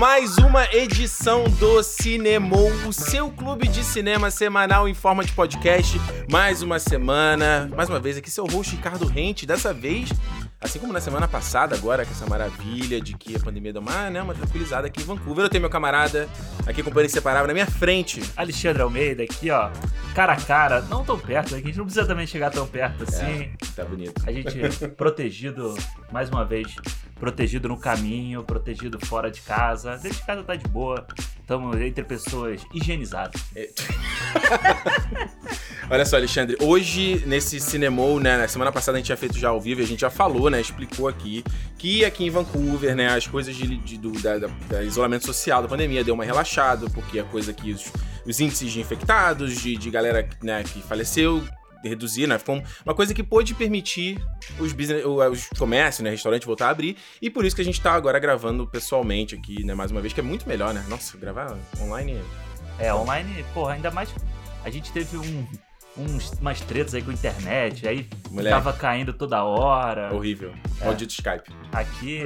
mais uma edição do Cinemou, o seu clube de cinema semanal em forma de podcast. Mais uma semana, mais uma vez aqui seu host Ricardo Rente, dessa vez Assim como na semana passada, agora com essa maravilha de que a pandemia deu uma, né, uma tranquilizada aqui em Vancouver, eu tenho meu camarada aqui com o inseparável na minha frente. Alexandre Almeida aqui, ó, cara a cara, não tão perto, né, a gente não precisa também chegar tão perto assim. É, tá bonito. A gente protegido, mais uma vez, protegido no caminho, protegido fora de casa. Dentro de casa tá de boa. Estamos entre pessoas higienizadas. É. Olha só, Alexandre, hoje nesse Cinemou, né, na semana passada a gente tinha feito já ao vivo, a gente já falou, né, explicou aqui que aqui em Vancouver, né, as coisas de, de do da, da, isolamento social da pandemia deu uma relaxada, porque a coisa que os, os índices de infectados, de, de galera né, que faleceu, reduzir, né? Ficou uma coisa que pôde permitir os, business, os comércios, né? Restaurante voltar a abrir. E por isso que a gente tá agora gravando pessoalmente aqui, né? Mais uma vez, que é muito melhor, né? Nossa, gravar online. É, online, porra, ainda mais. A gente teve um. Uns, umas tretas aí com a internet, aí Mulher. tava caindo toda hora. Horrível. É. Maldito Skype. Aqui.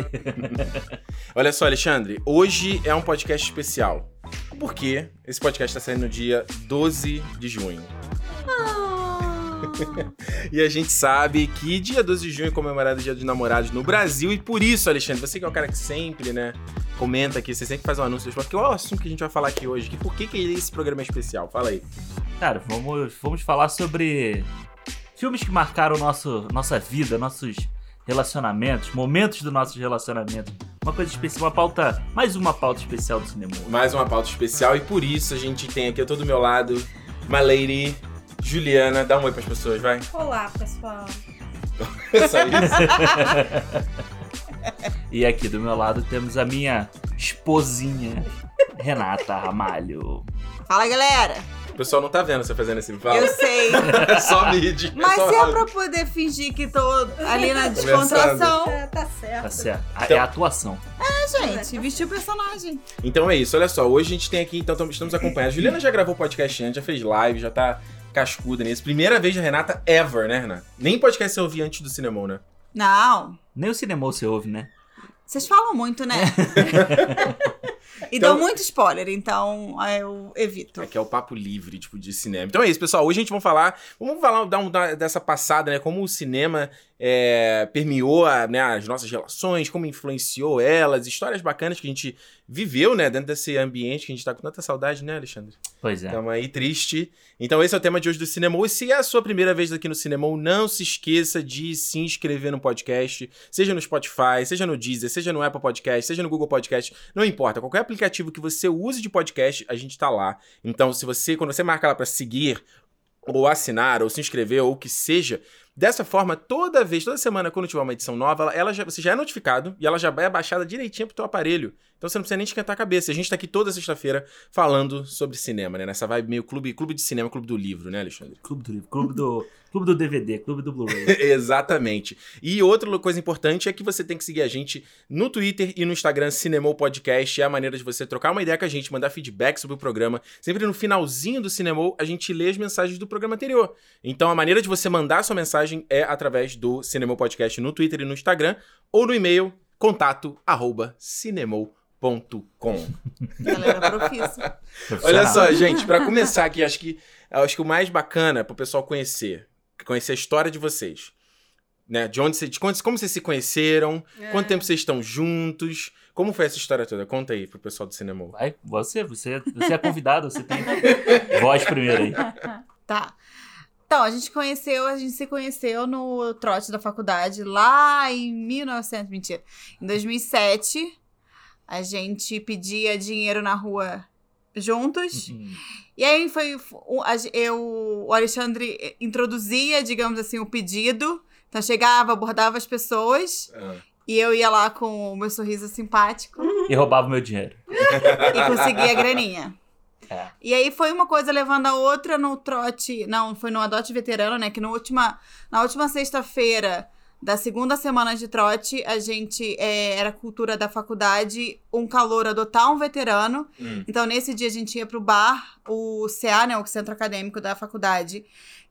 Olha só, Alexandre, hoje é um podcast especial. Por quê? Esse podcast tá saindo no dia 12 de junho. Ah. e a gente sabe que dia 12 de junho é comemorado o Dia dos Namorados no Brasil. E por isso, Alexandre, você que é o cara que sempre, né, comenta aqui, você sempre faz um anúncio. Porque qual é o assunto que a gente vai falar aqui hoje? Que por que, que esse programa é especial? Fala aí. Cara, vamos, vamos falar sobre filmes que marcaram nosso, nossa vida, nossos relacionamentos, momentos do nosso relacionamento. Uma coisa especial, uma pauta, mais uma pauta especial do cinema. Mais uma pauta especial e por isso a gente tem aqui, eu tô do meu lado, uma lady Juliana, dá um oi pras pessoas, vai. Olá, pessoal. Só isso. e aqui do meu lado temos a minha esposinha, Renata Ramalho. Fala, galera. O pessoal não tá vendo você fazendo esse fala. Eu sei. É só mídia. Mas só se é pra poder fingir que tô ali na descontração. É, tá certo. Tá certo. Então, é a atuação. É, gente. Vestir o personagem. Então é isso. Olha só. Hoje a gente tem aqui, então estamos acompanhando. A Juliana já gravou podcast antes, já fez live, já tá cascuda nisso. Primeira vez da Renata ever, né, Renata? Nem podcast você ouvia antes do cinema, né? Não. Nem o cinema você ouve, né? Vocês falam muito, né? e então, dão muito spoiler, então eu evito. É que é o papo livre, tipo, de cinema. Então é isso, pessoal. Hoje a gente vai falar. Vamos falar, dar um, dessa passada, né? Como o cinema é, permeou a, né, as nossas relações, como influenciou elas, histórias bacanas que a gente viveu, né, dentro desse ambiente que a gente tá com tanta saudade, né, Alexandre? Pois é. Estamos aí triste. Então esse é o tema de hoje do Cinema. E se é a sua primeira vez aqui no Cinema, não se esqueça de se inscrever no podcast, seja no Spotify, seja no Deezer, seja no Apple Podcast, seja no Google Podcast, não importa. Qualquer aplicativo que você use de podcast, a gente tá lá. Então, se você, quando você marca lá para seguir, ou assinar, ou se inscrever, ou o que seja, Dessa forma, toda vez, toda semana, quando tiver uma edição nova, ela, já, você já é notificado e ela já vai abaixada direitinho pro teu aparelho. Então você não precisa nem esquentar a cabeça. A gente tá aqui toda sexta-feira falando sobre cinema, né? Nessa vibe meio clube, clube de cinema, clube do livro, né, Alexandre? Clube do livro, clube do, clube do DVD, clube do Blu-ray. Exatamente. E outra coisa importante é que você tem que seguir a gente no Twitter e no Instagram, Cinemou Podcast. É a maneira de você trocar uma ideia com a gente, mandar feedback sobre o programa. Sempre no finalzinho do Cinemou, a gente lê as mensagens do programa anterior. Então a maneira de você mandar a sua mensagem é através do Cinemou Podcast no Twitter e no Instagram, ou no e-mail contato arroba cinemou.com com. Galera Olha só, gente, para começar aqui, acho que acho que o mais bacana é pro pessoal conhecer, conhecer a história de vocês. Né? De onde vocês, como vocês se conheceram, é. quanto tempo vocês estão juntos, como foi essa história toda? Conta aí pro pessoal do cinema. Vai, você, você, você é convidado, você tem voz primeiro aí. Tá. Então, a gente conheceu, a gente se conheceu no trote da faculdade lá em 1900, mentira, em 2007. A gente pedia dinheiro na rua juntos. Uhum. E aí foi. Eu, o Alexandre introduzia, digamos assim, o pedido. Então chegava, abordava as pessoas. Uhum. E eu ia lá com o meu sorriso simpático. E roubava o meu dinheiro. e conseguia a graninha. É. E aí foi uma coisa levando a outra no trote. Não, foi no Adote Veterano, né? Que no última, na última sexta-feira da segunda semana de trote, a gente é, era cultura da faculdade, um calor adotar um veterano. Hum. Então, nesse dia, a gente ia pro bar, o CA, né, o centro acadêmico da faculdade,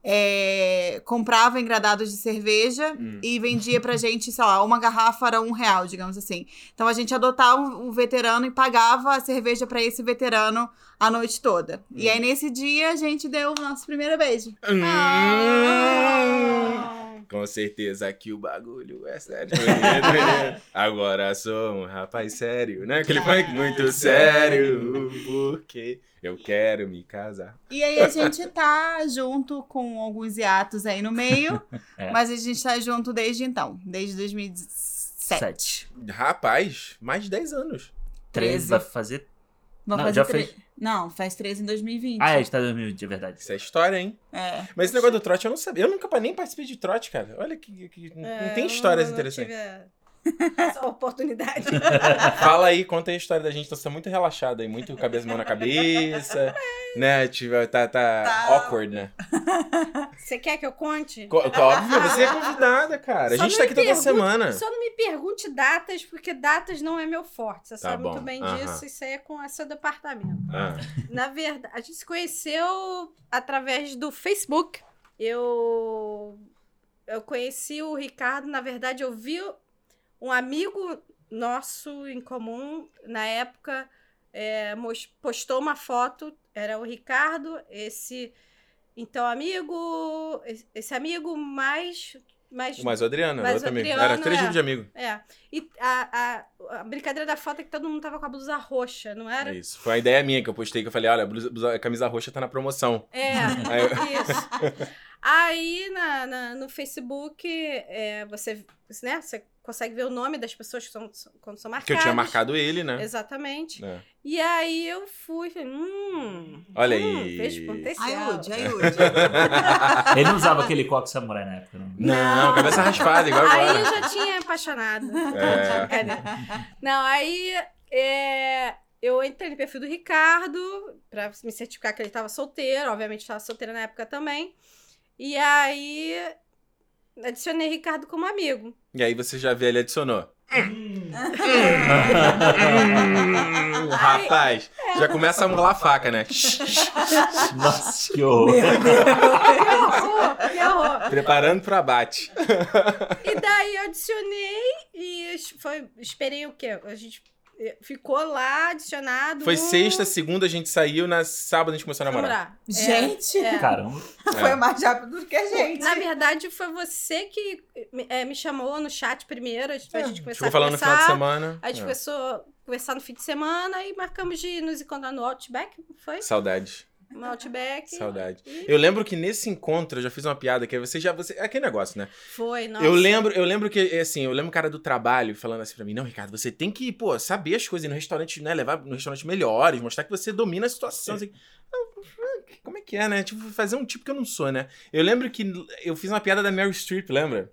é, comprava engradados de cerveja Hum. e vendia pra gente, sei lá, uma garrafa era um real, digamos assim. Então, a gente adotava um, um veterano e pagava a cerveja pra esse veterano a noite toda. E aí, nesse dia, a gente deu o nosso primeiro beijo. Hum. Com certeza que o bagulho é sério. Agora sou um rapaz sério, né? Aquele funk muito sério, porque eu quero me casar. E aí a gente tá junto com alguns hiatos aí no meio, É. mas a gente tá junto desde então, desde 2007. Sete. Rapaz, mais de 10 anos. Treze. 13. Vai fazer. Não, fazer já tre- fez. Não, faz 13 em 2020. Ah, é, está 2020, é verdade. Isso é história, hein? É. Mas esse negócio do trote eu não sabia. Eu nunca nem participei de trote, cara. Olha que. que- não É, tem histórias não interessantes. tive a- essa oportunidade. Fala aí, conta aí a história da gente. Tá muito relaxado aí, muito cabeça mão na cabeça. né? Tipo, tá, tá, Tá. awkward, né? Você quer que eu conte? Co- Óbvio, você é convidada, cara. A Só gente não tá aqui toda semana. Só não me pergunte datas, porque datas não é meu forte. Você Tá sabe bom, muito bem aham. disso. Isso aí é com o seu departamento. Ah, Na verdade, a gente se conheceu através do Facebook. Eu eu conheci o Ricardo, na verdade, eu vi um amigo nosso em comum na época é, postou uma foto, era o Ricardo, esse então amigo, esse- amigo mais mais o Adriano, era Mas outro o amigo. Adriano, Era três é. grupos de amigos. é. E a, a, a brincadeira da foto é que todo mundo tava com a blusa roxa, não era? Isso. Foi uma ideia minha que eu postei, que eu falei, olha, a, blusa- blusa- a camisa roxa tá na promoção. É, Aí eu- isso. Aí na, na- no Facebook, é, você, né, você consegue ver o nome das pessoas que são, quando são marcadas. Que eu tinha marcado ele, né? Exatamente. É. E aí eu fui, falei, hum. Olha hum, aí. Vejo potencial. Ajude, ajude. Ele não usava aquele coque samurai na época, não. Não, cabeça raspada, igual Aí agora. eu já tinha apaixonado. É. Brincadeira. Não, aí é, eu entrei no perfil do Ricardo pra me certificar que ele tava solteiro. Obviamente, estava solteira na época também. E aí adicionei Ricardo como amigo. E aí você já vê, ele adicionou. Hum. Hum, rapaz, já começa a molar a faca, né? Nossa, que horror. Que horror! Que horror! Preparando pro abate. E daí eu adicionei e foi, esperei o quê? A gente ficou lá adicionado. Foi sexta, segunda a gente saiu, na sábado a gente começou a namorar. namorar. É, Gente, é. Caramba. foi mais rápido do que a gente. Na verdade, foi você que eh, me chamou no chat primeiro, a gente, É, gente começar Ficou a falando no final de semana. A gente É. começou a conversar no fim de semana e marcamos de nos encontrar no Outback, foi? Saudade, No Outback. saudade. E Eu lembro que nesse encontro eu já fiz uma piada que você já. Você, é aquele negócio, né? foi, nossa. Eu lembro, eu lembro que, assim, eu lembro o cara do trabalho falando assim pra mim, não, Ricardo, você tem que, pô, saber as coisas no restaurante, né? Levar no restaurante melhores, mostrar que você domina a situação. Assim. Eu, Como é que é, né? Tipo, fazer um tipo que eu não sou, né? Eu lembro que eu fiz uma piada da Meryl Streep, lembra?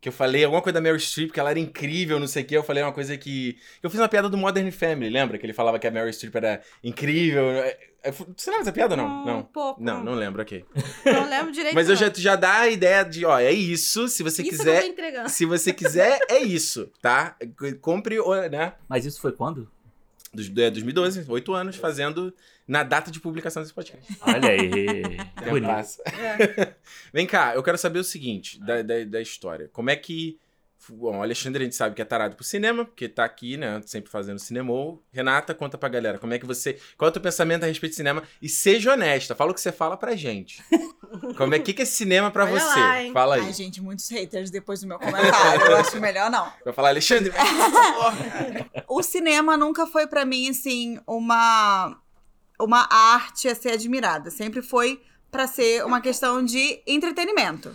Que eu falei alguma coisa da Meryl Streep, que ela era incrível, não sei o quê. Eu falei uma coisa que. Eu fiz uma piada do Modern Family, lembra? Que ele falava que a Meryl Streep era incrível. É, Você lembra dessa piada ou não? Um Não. pouco. Não, não lembro, ok. Não lembro direito. Mas eu já, já dá a ideia de, ó, é isso. Se você Isso quiser. que eu tô entregando. Se você quiser, é isso, tá? Compre, o- né? Mas isso foi quando? Dos, é, 2012, oito anos fazendo na data de publicação desse podcast. Olha aí. É. Vem cá, eu quero saber o seguinte da, da, da história. Como é que. Bom, o Alexandre a gente sabe que é tarado pro cinema, porque tá aqui, né? Sempre fazendo cinema. Renata, conta pra galera. Como é que você. Qual é o teu pensamento a respeito de cinema? E seja honesta, fala o que você fala pra gente. Como é que, que é cinema pra Olha você? lá, hein? Fala aí. Ai, gente, muitos haters depois do meu comentário. Eu acho melhor não. Vai falar, Alexandre, O cinema nunca foi pra mim, assim, uma, uma arte a ser admirada. Sempre foi pra ser uma questão de entretenimento.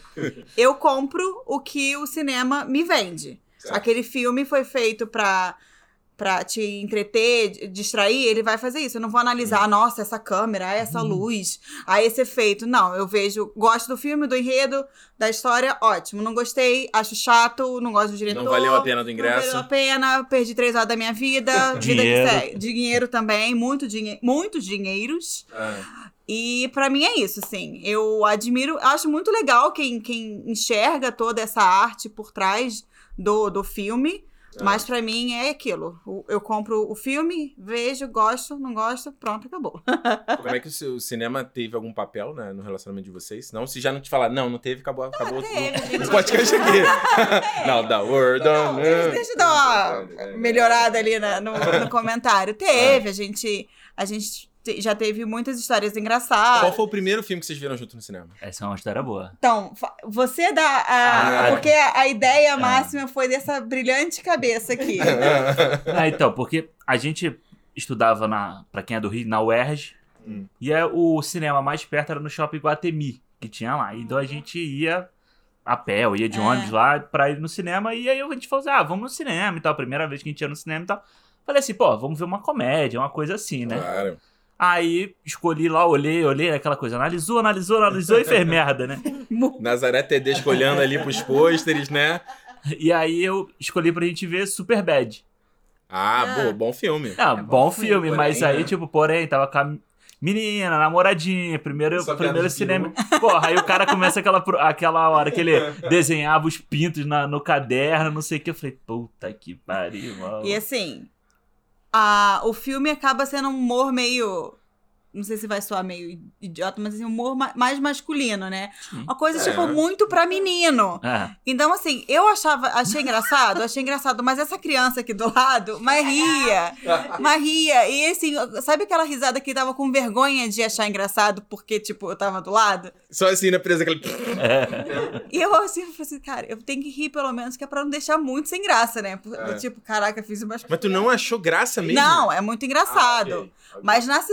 Eu compro o que o cinema me vende. Certo. Aquele filme foi feito pra, pra te entreter, distrair, ele vai fazer isso. Eu não vou analisar, nossa, essa câmera, essa luz, ah, esse efeito. Não, eu vejo, gosto do filme, do enredo, da história, ótimo. Não gostei, acho chato, não gosto do diretor. Não valeu a pena do Não valeu ingresso. a pena, perdi três horas da minha vida. vida Dinheiro. que segue. Dinheiro também, muito dinhe muitos dinheiros. Ah, E pra mim é isso, assim. Eu admiro, acho muito legal quem, quem enxerga toda essa arte por trás do, do filme. Mas pra mim é aquilo. Eu compro o filme, vejo, gosto, não gosto, pronto, acabou. Como é que o cinema teve algum papel né, no relacionamento de vocês? Não, se já não te falar, não, não teve, acabou, acabou teve, o- gente. o podcast aqui. não, da Word Não, on. deixa eu dar uma melhorada ali na- no, no comentário. Teve, a gente, a gente te- já teve muitas histórias engraçadas. Qual foi o primeiro filme que vocês viram junto no cinema? Essa é uma história boa. Então, você dá a. Ah. porque a, a ideia máxima foi dessa brilhante cabeça aqui. Ah, então, porque a gente estudava, na, pra quem é do Rio, na UERJ, Hum. e é, o cinema mais perto era no Shopping Guatemi, que tinha lá. Então a gente ia a pé, ou ia de É. ônibus lá pra ir no cinema, e aí a gente falou assim, ah, vamos no cinema e tal, primeira vez que a gente ia no cinema e tal. Falei assim, pô, vamos ver uma comédia, uma coisa assim, né? Claro. Aí escolhi lá, olhei, olhei, aquela coisa, analisou, analisou, analisou e fez merda, né? Nazaré Tedesco olhando ali pros pôsteres, né? E aí eu escolhi pra gente ver Superbad. Ah, Ah. boa, bom filme. Ah, É bom bom filme, filme, porém, mas aí, né? tipo, porém, tava com a menina, namoradinha, primeiro, Só primeiro cinema. Porra, aí o cara começa aquela, aquela hora que ele desenhava os pintos na- no caderno, não sei o que. Eu falei, puta que pariu, mano. E assim, a, o filme acaba sendo um humor meio. Não sei se vai soar meio idiota, mas assim, um humor ma- mais masculino, né? Sim. Uma coisa, É. tipo, muito pra menino. Ah, Então, assim, eu achava, achei engraçado, achei engraçado, mas essa criança aqui do lado, mas ria, mas ria. E assim, sabe aquela risada que tava com vergonha de achar engraçado porque, tipo, eu tava do lado? Só assim, na presa, aquele... E eu assim, eu falei assim, cara, eu tenho que rir pelo menos, que é pra não deixar muito sem graça, né? É. Tipo, caraca, fiz uma. Mas tu não achou graça mesmo? Não, é muito engraçado. Ah, ok, ok. Mas na,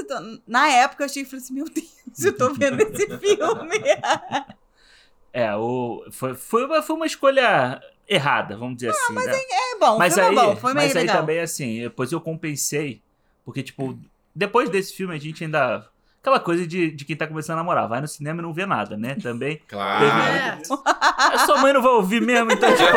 na época eu achei, falei assim, meu Deus, eu tô vendo esse filme. é, o, foi, foi, uma, foi uma escolha errada, vamos dizer assim. né? É bom, mas aí, é bom, foi meio mas aí legal. também, assim, depois eu compensei, porque, tipo, depois desse filme a gente ainda. Aquela coisa de, de quem tá começando a namorar, vai no cinema e não vê nada, né? Também. Claro. É. A sua mãe não vai ouvir mesmo, então, tipo.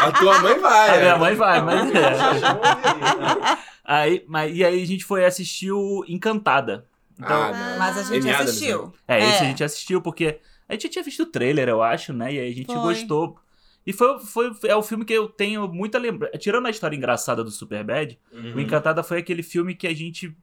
A tua mãe vai. A é. minha mãe vai, mas é. Aí, mas, e aí a gente foi assistir o Encantada. Então, Ah. Mas a gente Amy Adams, assistiu. né? é, esse é. a gente assistiu porque a gente tinha visto o trailer, eu acho, né? E aí a gente Foi. gostou. E foi, foi é o filme que eu tenho muita lembrança. Tirando a história engraçada do Superbad, Uhum. o Encantada foi aquele filme que a gente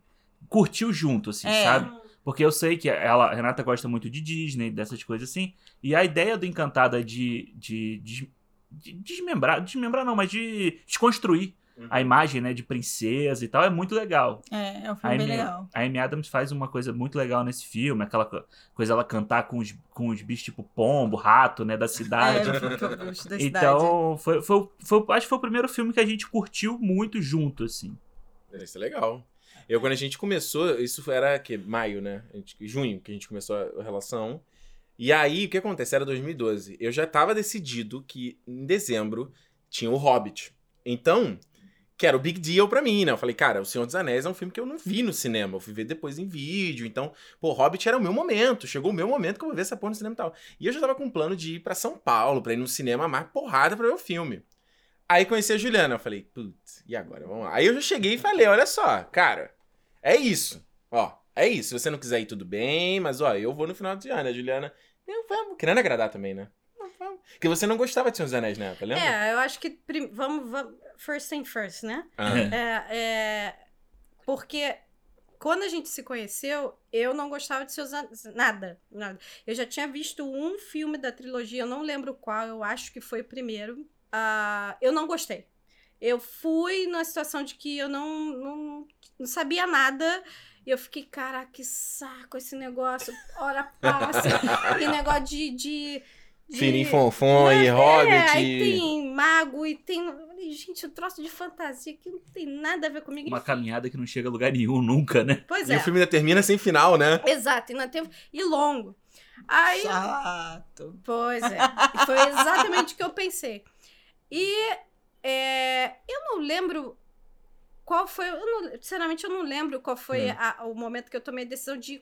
curtiu junto, assim, É. sabe? Porque eu sei que ela, a Renata gosta muito de Disney, dessas coisas assim. E a ideia do Encantada de, de, de, de desmembrar, desmembrar não, mas de desconstruir Uhum. a imagem, né, de princesa e tal, é muito legal. É, é um A filme bem Amy, legal. a Amy Adams faz uma coisa muito legal nesse filme, aquela co- coisa ela cantar com os, com os bichos tipo pombo, rato, né, da cidade. É, eu- eu gosto da cidade. então, foi, foi, foi- acho que foi o primeiro filme que a gente curtiu muito junto, assim. Isso é legal. Eu, quando a gente começou, isso era que maio, né? A gente- junho que a gente começou a relação. E aí, o que acontece? Era 2012. Eu já tava decidido que em dezembro tinha o Hobbit. Então, que era o big deal pra mim, né? Eu falei, cara, O Senhor dos Anéis é um filme que eu não vi no cinema. Eu fui ver depois em vídeo. Então, pô, Hobbit era o meu momento. Chegou o meu momento que eu vou ver essa porra no cinema e tal. E eu já tava com um plano de ir pra São Paulo, pra ir no cinema mais porrada pra ver o filme. Aí conheci a Juliana, eu falei, putz, e agora? Vamos lá. Aí eu já cheguei e falei, olha só, cara, é isso. Ó, é isso. Se você não quiser ir, tudo bem, mas ó, eu vou no final de ano. A Juliana, não, vamos. Querendo agradar também, né? Porque você não gostava de Senhor dos Anéis na época, lembra? É, eu acho que. Vamos, vamos. First thing first, né? Ah, É, é, porque quando a gente se conheceu, eu não gostava de seus nada, nada. Eu já tinha visto um filme da trilogia, eu não lembro qual, eu acho que foi o primeiro. Ah, eu não gostei. Eu fui numa situação de que eu não, não, não sabia nada. E eu fiquei, caraca, que saco esse negócio. Hora passa. e negócio de. de, de Firim Fonfon e é, Hobbit. e- tem mago e tem. Gente, o troço de fantasia que não tem nada a ver comigo. Uma enfim. caminhada que não chega a lugar nenhum nunca, né? Pois E é. o filme ainda termina sem final, né? Exato, e, não tem... e longo. Aí, Chato. pois é. e Foi exatamente o que eu pensei. E é, eu não lembro qual foi. Eu não, sinceramente, eu não lembro qual foi Hum. a- o momento que eu tomei a decisão de.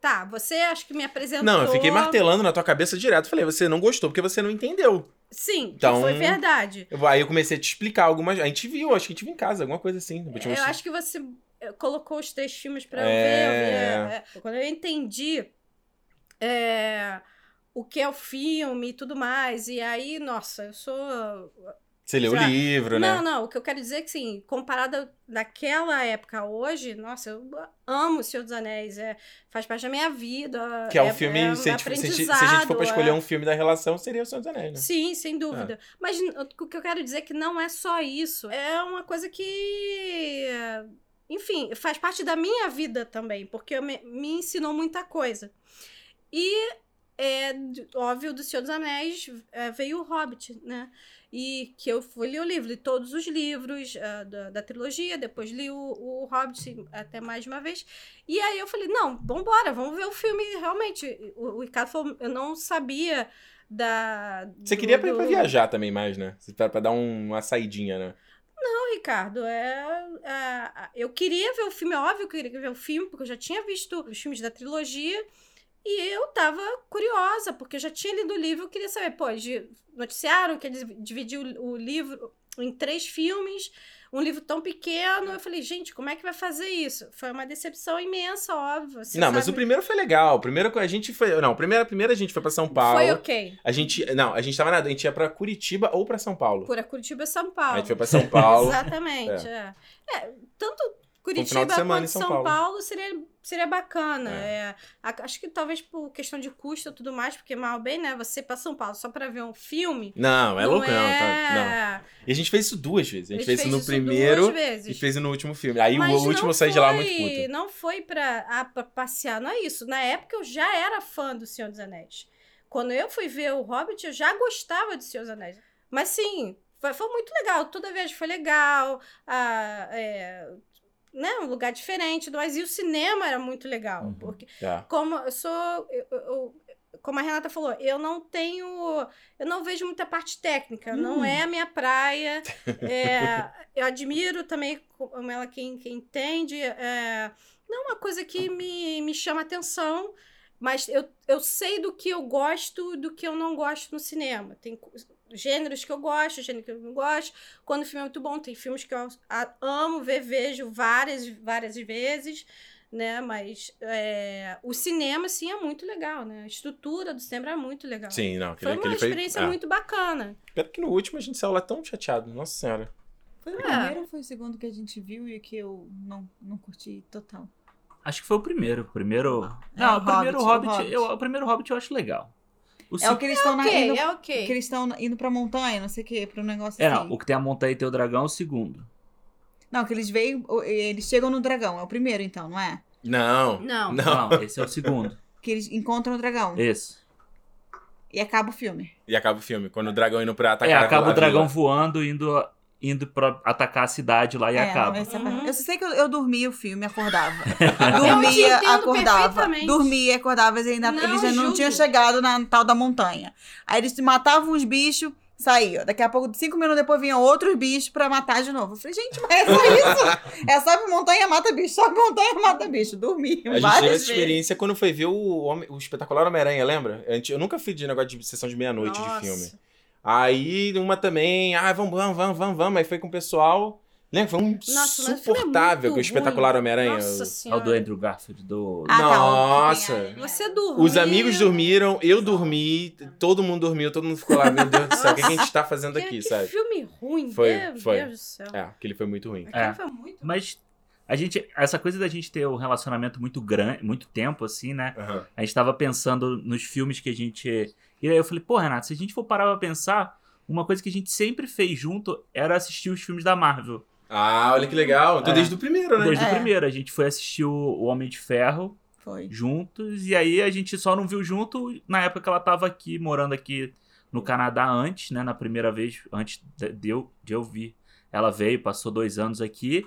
Tá, você acho que me apresentou. Não, eu fiquei martelando na tua cabeça direto. Falei, você não gostou porque você não entendeu. Sim, Então- foi verdade. Eu- Aí eu comecei a te explicar algumas. A gente viu, acho que a gente viu em casa, alguma coisa assim. Eu acho que você. eh, colocou os três filmes pra eu É. ver. eu vi, é, quando eu entendi é, o que é o filme e tudo mais, e aí, nossa, eu sou Você leu o livro, né? Não, não, o que eu quero dizer é que, assim, comparada naquela época a hoje, nossa, eu amo O Senhor dos Anéis, é, faz parte da minha vida. Que é um filme, se, a gente, se a gente- se a gente for pra escolher aprendizado, um filme da relação, seria o Senhor dos Anéis, né? Sim, sem dúvida. Mas n- o que eu quero dizer é que não é só isso. É uma coisa que. Enfim, faz parte da minha vida também, porque me, me ensinou muita coisa. E, é, óbvio, do Senhor dos Anéis é, veio o Hobbit, né? E que eu fui ler o livro, li todos os livros ah, da, da trilogia, depois li o, o Hobbit até mais uma vez. E aí eu falei, não, vambora, vamos ver o filme realmente. O, o Ricardo falou, eu não sabia da. Você do- queria pra, ir pra do- viajar também mais, né? Pra, pra dar um- uma saidinha, né? Não, Ricardo, é, é, eu queria ver o filme, é óbvio que eu queria ver o filme, porque eu já tinha visto os filmes da trilogia e eu tava curiosa, porque eu já tinha lido o livro, eu queria saber, pô, noticiaram que eles dividiu o, livro em três filmes, um livro tão pequeno, eu falei, gente, como é que vai fazer isso? Foi uma decepção imensa, óbvio. você não, mas o sabe. primeiro foi legal. O primeiro a gente foi. Não, primeiro, primeiro a gente foi pra São Paulo. Foi ok. A gente. Não, a gente tava na. A gente ia pra Curitiba ou pra São Paulo. Por a Curitiba e São Paulo. A gente foi pra São Paulo. Exatamente, é. É, tanto Curitiba semana quanto São São, Paulo. Paulo, seria, seria bacana. É. É, acho que talvez por questão de custo e tudo mais, porque mal bem, né? Você pra São Paulo só pra ver um filme. Não, é não louco, não, é... tá- não. E a gente fez isso duas vezes. A gente, A fez, gente isso no primeiro e fez no último filme. Aí Mas o último saí de lá muito puto. Não foi pra, ah, pra passear, não é isso. Na época eu já era fã do Senhor dos Anéis. Quando eu fui ver o Hobbit, eu já gostava do Senhor dos Anéis. Mas sim, foi, foi muito legal. Toda viagem foi legal. Ah, é, né, um lugar diferente. Mas e o cinema era muito legal. Uhum. Porque É. como eu sou. eu- eu- como a Renata falou, eu não tenho. Eu não vejo muita parte técnica, não Hum. é a minha praia. É, eu admiro também como ela quem, quem entende. É, não é uma coisa que me, me chama atenção, mas eu, eu sei do que eu gosto e do que eu não gosto no cinema. Tem gêneros que eu gosto, gêneros que eu não gosto. Quando o filme é muito bom, tem filmes que eu amo ver, vejo várias, várias vezes né? Mas é, o cinema, sim, é muito legal, né? A estrutura do cinema é muito legal. Sim, não. Foi Aquele, uma aquele experiência é. muito bacana. Pena que no último a gente saiu lá tão chateado. Nossa senhora. Foi o É. primeiro ou foi o segundo que a gente viu e que eu não, não curti total? Acho que foi o primeiro. O primeiro. É, Não, o o primeiro Hobbit, o Hobbit. Hobbit. eu- o primeiro Hobbit eu acho legal. O É o que eles estão na- Ok, indo, é ok. que eles estão indo pra montanha, não sei o que, pra um negócio É, assim. não, o que tem a montanha e tem o dragão é o segundo. Não, que eles o- eles chegam no dragão, é o primeiro então, não é? Não. Não. Não. Não, esse é o segundo. Que eles encontram o dragão Esse. e acaba o filme. E acaba o filme. Quando o dragão indo pra atacar É, a acaba vila- o dragão a vila. voando, indo, indo pra atacar a cidade lá e É, acaba. essa Uhum. Eu só sei que eu, eu dormia o filme, acordava. Dormia, acordava. Dormia, acordava, e ainda, Não eles já não tinham chegado na tal da montanha. Aí eles matavam os bichos, saíam. Daqui a pouco, cinco minutos depois, vinham outros bichos pra matar de novo. Eu falei, gente, mas é só isso? é sobe montanha, mata bicho, sobe montanha, mata bicho. Dormi A gente teve essa experiência quando foi ver o, Homem- o espetacular Homem-Aranha, lembra? Eu, eu nunca fui de negócio de sessão de meia-noite de filme. Aí uma também, ah, vamos, vamos, vamos, vamos, vamos. Aí foi com o pessoal. Lembra? Foi um Nossa, filme é que o espetacular. Homem-Aranha. Nossa É o senhora. do Andrew Garfield, do. Ah, tá, Nossa. a- Você dormiu. Os amigos dormiram, eu dormi, todo mundo dormiu, todo mundo ficou lá, meu Deus do céu, o que a gente tá fazendo aqui, que sabe? filme ruim. Foi, Meu foi. Deus do céu. É, aquele foi muito ruim. Aquele É. foi muito Mas a gente. Essa coisa da gente ter um relacionamento muito grande, muito tempo, assim, né? Aham. A gente tava pensando nos filmes que a gente. E aí eu falei, pô, Renato, se a gente for parar pra pensar, uma coisa que a gente sempre fez junto era assistir os filmes da Marvel. Ah, olha que legal. Então É. desde o primeiro, né? Desde É. o primeiro. A gente foi assistir o o Homem de Ferro Foi. juntos. E aí a gente só não viu junto na época que ela tava aqui, morando aqui no Canadá antes, né? Na primeira vez, antes de eu, de eu vir. Ela veio, passou dois anos aqui.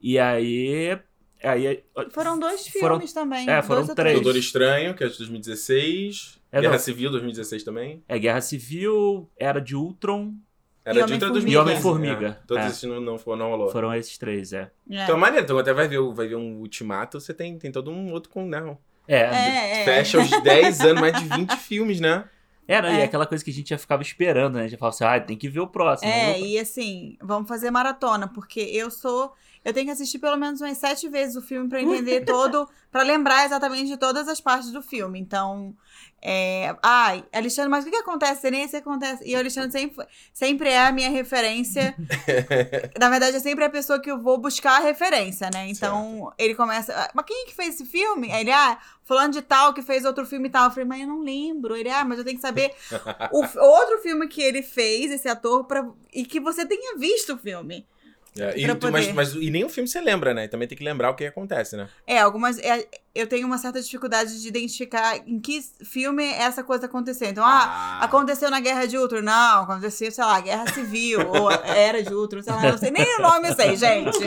E aí. aí Foram dois Foram- filmes também. é, foram dois três. Doutor Estranho, que é de 2016. É, Guerra não. Civil, 2016 também. É Guerra Civil, Era de Ultron. Era E de. 2015. E Homem-Formiga. É. Todos É. esses não, não, foram- não rolou. Foram esses três, é. É. Então, maneiro. Então, até vai ver, o- vai ver um Ultimato, você tem, tem todo um outro com. Não. É, É, é. Fecha os 10 anos, mais de 20 filmes, né? Era, e É. aquela coisa que a gente já ficava esperando, né? A gente já falava assim, ah, tem que ver o próximo. É, Vamos- e assim, vamos fazer maratona, porque eu sou. Eu tenho que assistir pelo menos umas sete vezes o filme pra entender todo, pra lembrar exatamente de todas as partes do filme. Então, é. Ai, Alexandre, mas o que, que acontece nesse acontece? E o Alexandre sempre, sempre é a minha referência. Na verdade, é sempre a pessoa que eu vou buscar a referência, né? Então, ele começa. "Ah, Mas quem é que fez esse filme? Aí ele, ah, fulano de tal que fez outro filme e tal. Eu falei, mas eu não lembro. Ele, ah, mas eu tenho que saber o outro filme que ele fez, esse ator, pra, e que você tenha visto o filme. É, e, tu- mas, poder. mas- e nem o filme você lembra, né? Também tem que lembrar o que acontece, né? É, algumas. é, eu tenho uma certa dificuldade de identificar em que filme essa coisa aconteceu. Então, ah, aconteceu na Guerra de Ultron. Não, aconteceu, sei lá, Guerra Civil, ou Era de Ultron, sei lá, não sei nem o nome, eu sei, gente.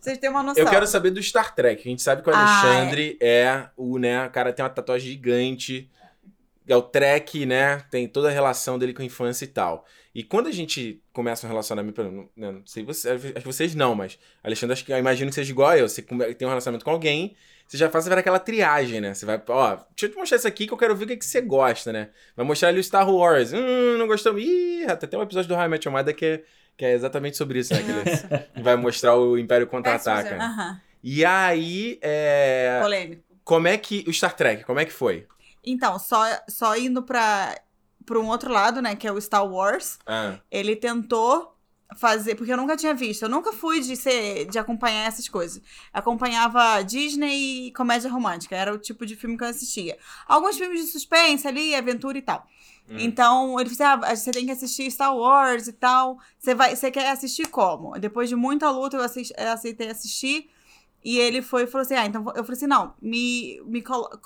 Vocês têm uma noção. Eu quero saber do Star Trek. A gente sabe que o Ah, Alexandre é. o, né, o cara tem uma tatuagem gigante. É o Trek, né? Tem toda a relação dele com a infância e tal. E quando a gente começa um relacionamento, não, não sei você, acho que vocês não, mas Alexandre, acho que eu imagino que seja igual a eu. Você tem um relacionamento com alguém, você já faz aquela triagem, né? Você vai, ó, deixa eu te mostrar isso aqui que eu quero ver o que, que você gosta, né? Vai mostrar ali o Star Wars. Hum, não gostou. Ih, tem até um episódio do Met Your Mother que é, que é exatamente sobre isso, né? Que ele vai mostrar o Império Contra-Ataca. Péssimo, Aham, E aí, é... polêmico. como é que. O Star Trek, como é que foi? Então, só, só indo pra, pra um outro lado, né, que é o Star Wars. Ah, ele tentou fazer, porque eu nunca tinha visto, eu nunca fui de ser de acompanhar essas coisas. Acompanhava Disney e comédia romântica, era o tipo de filme que eu assistia. Alguns filmes de suspense ali, aventura e tal. hum. Então, ele disse: ah, você tem que assistir Star Wars e tal. Você vai, você quer assistir como? Depois de muita luta, eu, assis- eu aceitei assistir. E ele foi e falou assim: ah, então eu falei assim: não, me, me,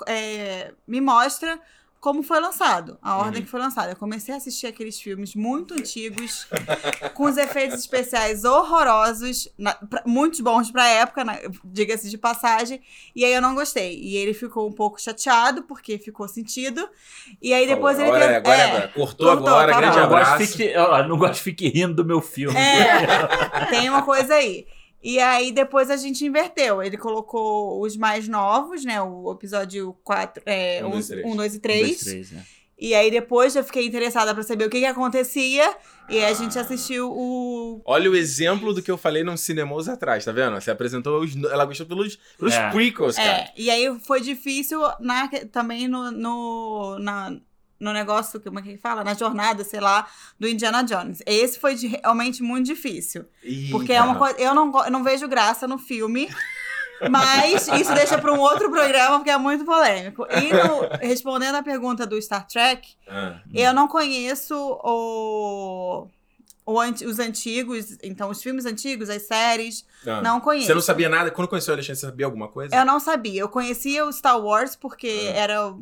é, me mostra como foi lançado, a ordem Uhum. que foi lançada. Eu comecei a assistir aqueles filmes muito antigos, com os efeitos especiais horrorosos, na- pra- muito bons pra época, diga-se de passagem. E aí eu não gostei. E ele ficou um pouco chateado, porque ficou sentido. E aí depois Falou, ele. agora, é, agora, é, agora. Cortou, cortou, agora, grande abraço. fique, não gosto de fique rindo do meu filme. É, tem uma coisa aí. E aí depois a gente inverteu. Ele colocou os mais novos, né? O episódio 4, é, Um, 1, dois, três. 2 e Um, dois, 3. três, né? E aí depois eu fiquei interessada pra saber o que, que acontecia. E aí a gente assistiu o. Olha o exemplo do que eu falei nos cinemas atrás, tá vendo? Você apresentou os. Ela gostou pelos, pelos É. prequels, cara. É, e aí foi difícil na, também no, no, na- no negócio, como é que fala? Na jornada, sei lá, do Indiana Jones. Esse foi de- realmente muito difícil. Porque é uma coisa. Eu não, eu não vejo graça no filme. Mas isso deixa para um outro programa, porque é muito polêmico. E no- respondendo a pergunta do Star Trek, Ah, eu não conheço o, o anti- os antigos, então os filmes antigos, as séries, ah. não conheço. Você não sabia nada? Quando conheceu o Alexandre, você sabia alguma coisa? Eu não sabia. Eu conhecia o Star Wars porque Ah. era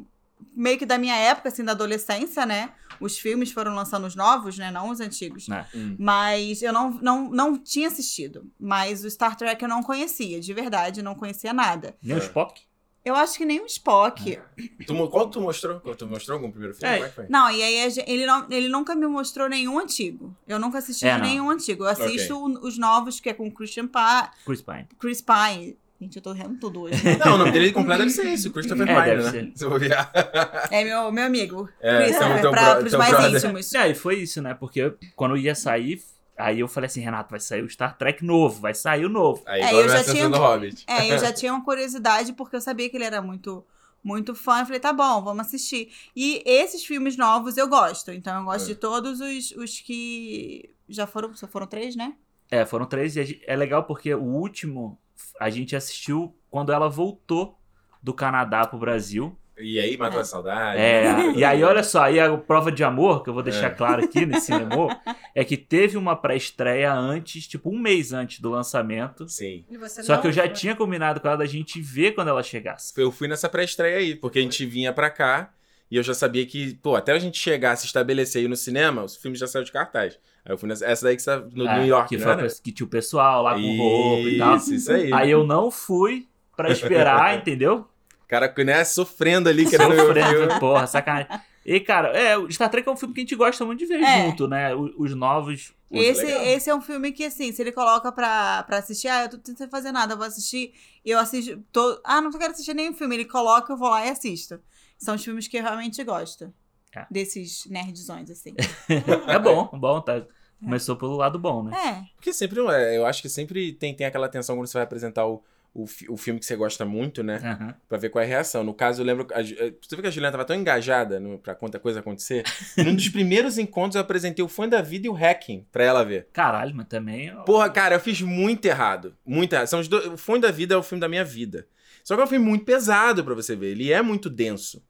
meio que da minha época, assim, da adolescência, né? Os filmes foram lançando os novos, né? Não os antigos. Né? Hum. Mas eu não, não, não tinha assistido. Mas o Star Trek eu não conhecia, de verdade, não conhecia nada. Nem o É. Spock? Eu acho que nem o Spock. Tu, mo- qual tu mostrou? Qual tu mostrou algum primeiro filme? É. Como é que foi? Não, e aí ele, não, ele nunca me mostrou nenhum antigo. Eu nunca assisti É, nenhum antigo. Eu assisto o- os novos, que é com o Christian pa Chris Pine. Chris Pine. Gente, eu tô rindo tudo hoje. Não, o nome dele completo deve ser esse, Christopher É, deve né? ser. Se eu vou virar. É meu, meu amigo. É, Christopher, então, teu pra, bro- pros mais brother. íntimos. É, e foi isso, né? Porque eu- quando ia sair, aí eu falei assim, Renato, vai sair o Star Trek novo, vai sair o novo. Aí É, eu já tinha- do Hobbit. É, eu já tinha uma curiosidade porque eu sabia que ele era muito muito fã. Eu falei, tá bom, vamos assistir. E esses filmes novos eu gosto. Então eu gosto É. de todos os, os que já foram, só foram três, né? É, foram três e é legal porque o último a gente assistiu quando ela voltou do Canadá pro Brasil. E aí, matou a saudade. É, e aí olha só, aí a prova de amor, que eu vou deixar É. claro aqui nesse cinema, é que teve uma pré-estreia antes, tipo um mês antes do lançamento. Sim. E você Só não que eu já foi. tinha combinado com ela da gente ver quando ela chegasse. Eu fui nessa pré-estreia aí, porque a gente vinha pra cá e eu já sabia que, pô, até a gente chegar, se estabelecer aí no cinema, os filmes já saíram de cartaz. Aí eu fui nessa essa daí que está no É, New York, que, né? foi pe- que tinha o pessoal lá com roupa e tal. Isso, isso aí. Aí eu não fui pra esperar, entendeu? O cara, né, sofrendo ali, querendo. Sofrendo, porra, sacanagem. E, cara, é, o Star Trek é um filme que a gente gosta muito de ver É. junto, né? O- Os, novos. Muito Esse, legal. esse é um filme que, assim, se ele coloca pra, pra assistir, ah, eu tô sem fazer nada, eu vou assistir, e eu assisto. Tô, ah, não quero assistir nenhum filme. Ele coloca, eu vou lá e assisto. São os filmes que eu realmente gosto. É. desses nerdzões, assim. É bom, bom, tá. Começou pelo lado bom, né? É. Porque sempre, é, eu acho que sempre tem, tem aquela tensão quando você vai apresentar o, o, o filme que você gosta muito, né? Aham. Pra ver qual é a reação. No caso, eu lembro. A, eh, você vê que a Juliana tava tão engajada no, pra quanta coisa acontecer. Num dos primeiros encontros, eu apresentei o Fã da Vida e o Hacking pra ela ver. Caralho, mas também. ó, Porra, cara, eu fiz muito errado. Muito errado. São os dois, o Fã da Vida é o filme da minha vida. Só que é um filme muito pesado pra você ver. Ele é muito denso.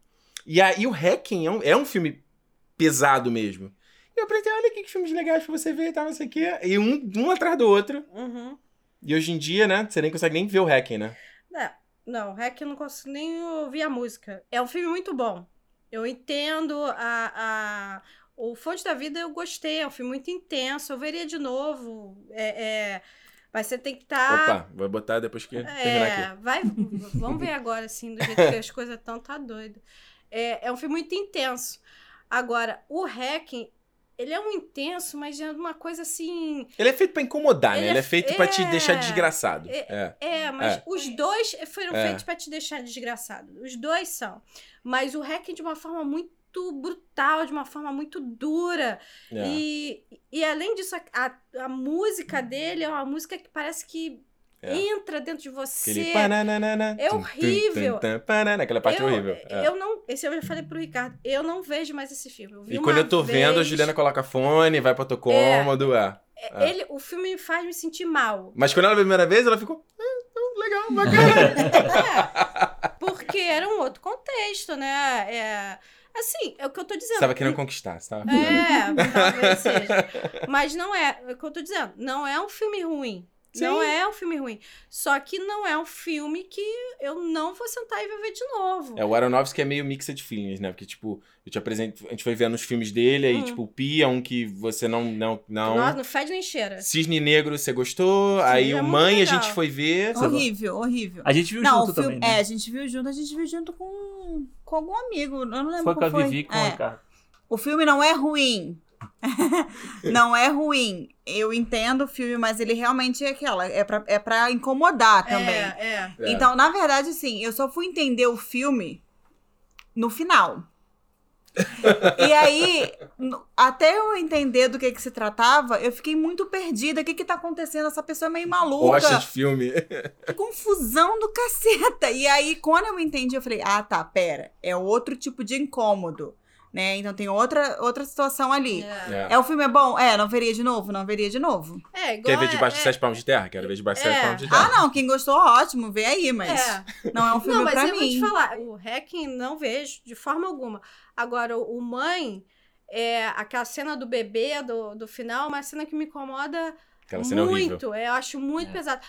E aí o Hacking é um, é um filme pesado mesmo. E eu apresentei, olha aqui que filmes legais pra você ver e tal, não sei o quê. E um, um atrás do outro. Uhum. E hoje em dia, né, você nem consegue nem ver o Hacking, né? É, não, Hack eu não consigo nem ouvir a música. É um filme muito bom. Eu entendo a, a... O Fonte da Vida eu gostei, é um filme muito intenso, eu veria de novo. É, é... Mas você tem que estar. Opa, vou botar depois que terminar aqui. É, vai, vamos ver agora, assim, do jeito que as coisas estão, tá doido. É, é um filme muito intenso. Agora, o Hacking, ele é um intenso, mas é uma coisa assim. Ele é feito pra incomodar, né? Ele Ele é é feito pra te é- deixar desgraçado. é- É. É, mas É. os dois foram É. feitos pra te deixar desgraçado. Os dois são. Mas o Hacking de uma forma muito brutal, de uma forma muito dura. é. E, e além disso, a, a, a música dele é uma música que parece que É. entra dentro de você. Aquele É horrível. aquela parte eu, horrível. é. eu não. Esse eu já falei pro Ricardo. Eu não vejo mais esse filme. E quando eu tô vendo, a vez, Juliana coloca fone, vai pro outro cômodo, é. é, Ele, o filme me faz me sentir mal. Mas quando ela veio a primeira vez, ela ficou. "Ah, legal, bacana. É, porque era um outro contexto, né? É, assim, é o que eu tô dizendo. Você tava querendo conquistar, você tava É, talvez seja. Mas não é, é o que eu tô dizendo, não é um filme ruim. Não Sim. é um filme ruim. Só que não é um filme que eu não vou sentar e ver de novo. É, o Aronofsky é meio mixed feelings, né? Porque, tipo, eu te apresento. A gente foi vendo os filmes dele, aí, Hum. tipo, o Pi é um que você não. não, não... Nossa, não fede nem cheira. Cisne Negro você gostou, aí é o Mãe a legal. gente foi ver. Horrível, horrível. A gente viu Não, junto o filme, também, é, né? a gente viu junto, a gente viu junto com, com algum amigo. Eu não lembro Foi com qual a foi. Vivi e com o É. Ricardo. O filme não é ruim. não é ruim. Eu entendo o filme, mas ele realmente é aquela. É pra, é pra incomodar também. É, é. É. Então, na verdade, sim, eu só fui entender o filme no final. e aí, até eu entender do que que se tratava, eu fiquei muito perdida. O que que tá acontecendo? Essa pessoa é meio maluca. Gosta de filme. Que confusão do caceta. E aí, quando eu entendi, eu falei, ah, tá, pera. É outro tipo de incômodo, né? Então tem outra, outra situação ali. É, É. É, o filme é bom? É, não veria de novo? Não veria de novo. é igual. Quer ver debaixo de é, sete palmos de terra? Quero ver debaixo de sete É. palmos de Ah, terra. não, quem gostou, ótimo, vê aí, mas É. não é um filme Não, mas pra eu vou te falar, o Hacking não vejo de forma alguma. Agora, o Mãe, é, aquela cena do bebê do, do final, é uma cena que me incomoda é muito. Eu acho muito É. pesado.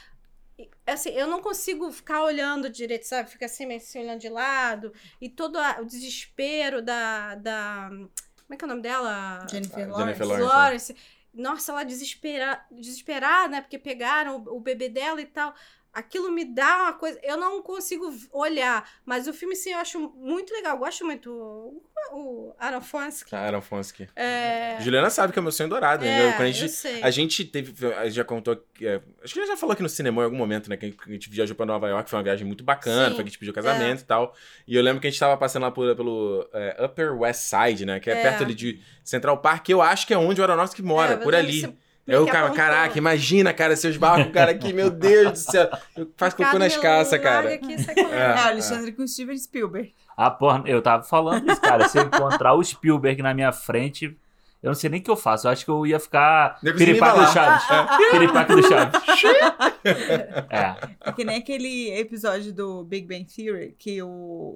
Assim, eu não consigo ficar olhando direito, sabe? Fica assim, meio assim, olhando de lado. E todo a- o desespero da, da. Como é que é o nome dela? Jennifer Ah, Lawrence. Jennifer Lawrence. Lawrence. Nossa, ela desespera, desesperada, né? Porque pegaram o, o bebê dela e tal. Aquilo me dá uma coisa. Eu não consigo olhar, mas o filme, sim, eu acho muito legal. Eu gosto muito. O, o Aronofsky. Ah, Aronofsky. É, Juliana sabe que é o meu sonho dourado. é, né? Quando a eu gente, sei. a gente teve. A gente já contou. é, acho que já falou aqui no cinema em algum momento, né? Que a gente viajou pra Nova York. Foi uma viagem muito bacana. Sim. Foi que a gente pediu casamento e tal. E eu lembro que a gente tava passando lá por- pelo é, Upper West Side, né? Que é, É. perto ali de Central Park, que eu acho que é onde o Aronofsky mora, É, por ali. você O me cara, apontou. caraca, imagina, cara, seus barcos, cara, aqui, meu Deus do céu. Eu faço cocô nas me calças, cara. aqui. É, É, o Alexandre com o Steven Spielberg. Ah, porra, eu tava falando isso, cara. Se eu encontrar o Spielberg na minha frente, eu não sei nem o que eu faço. Eu acho que eu ia ficar consegui piripaque do. Chaves. Piripaque do Chaves. É. É que nem aquele episódio do Big Bang Theory que o,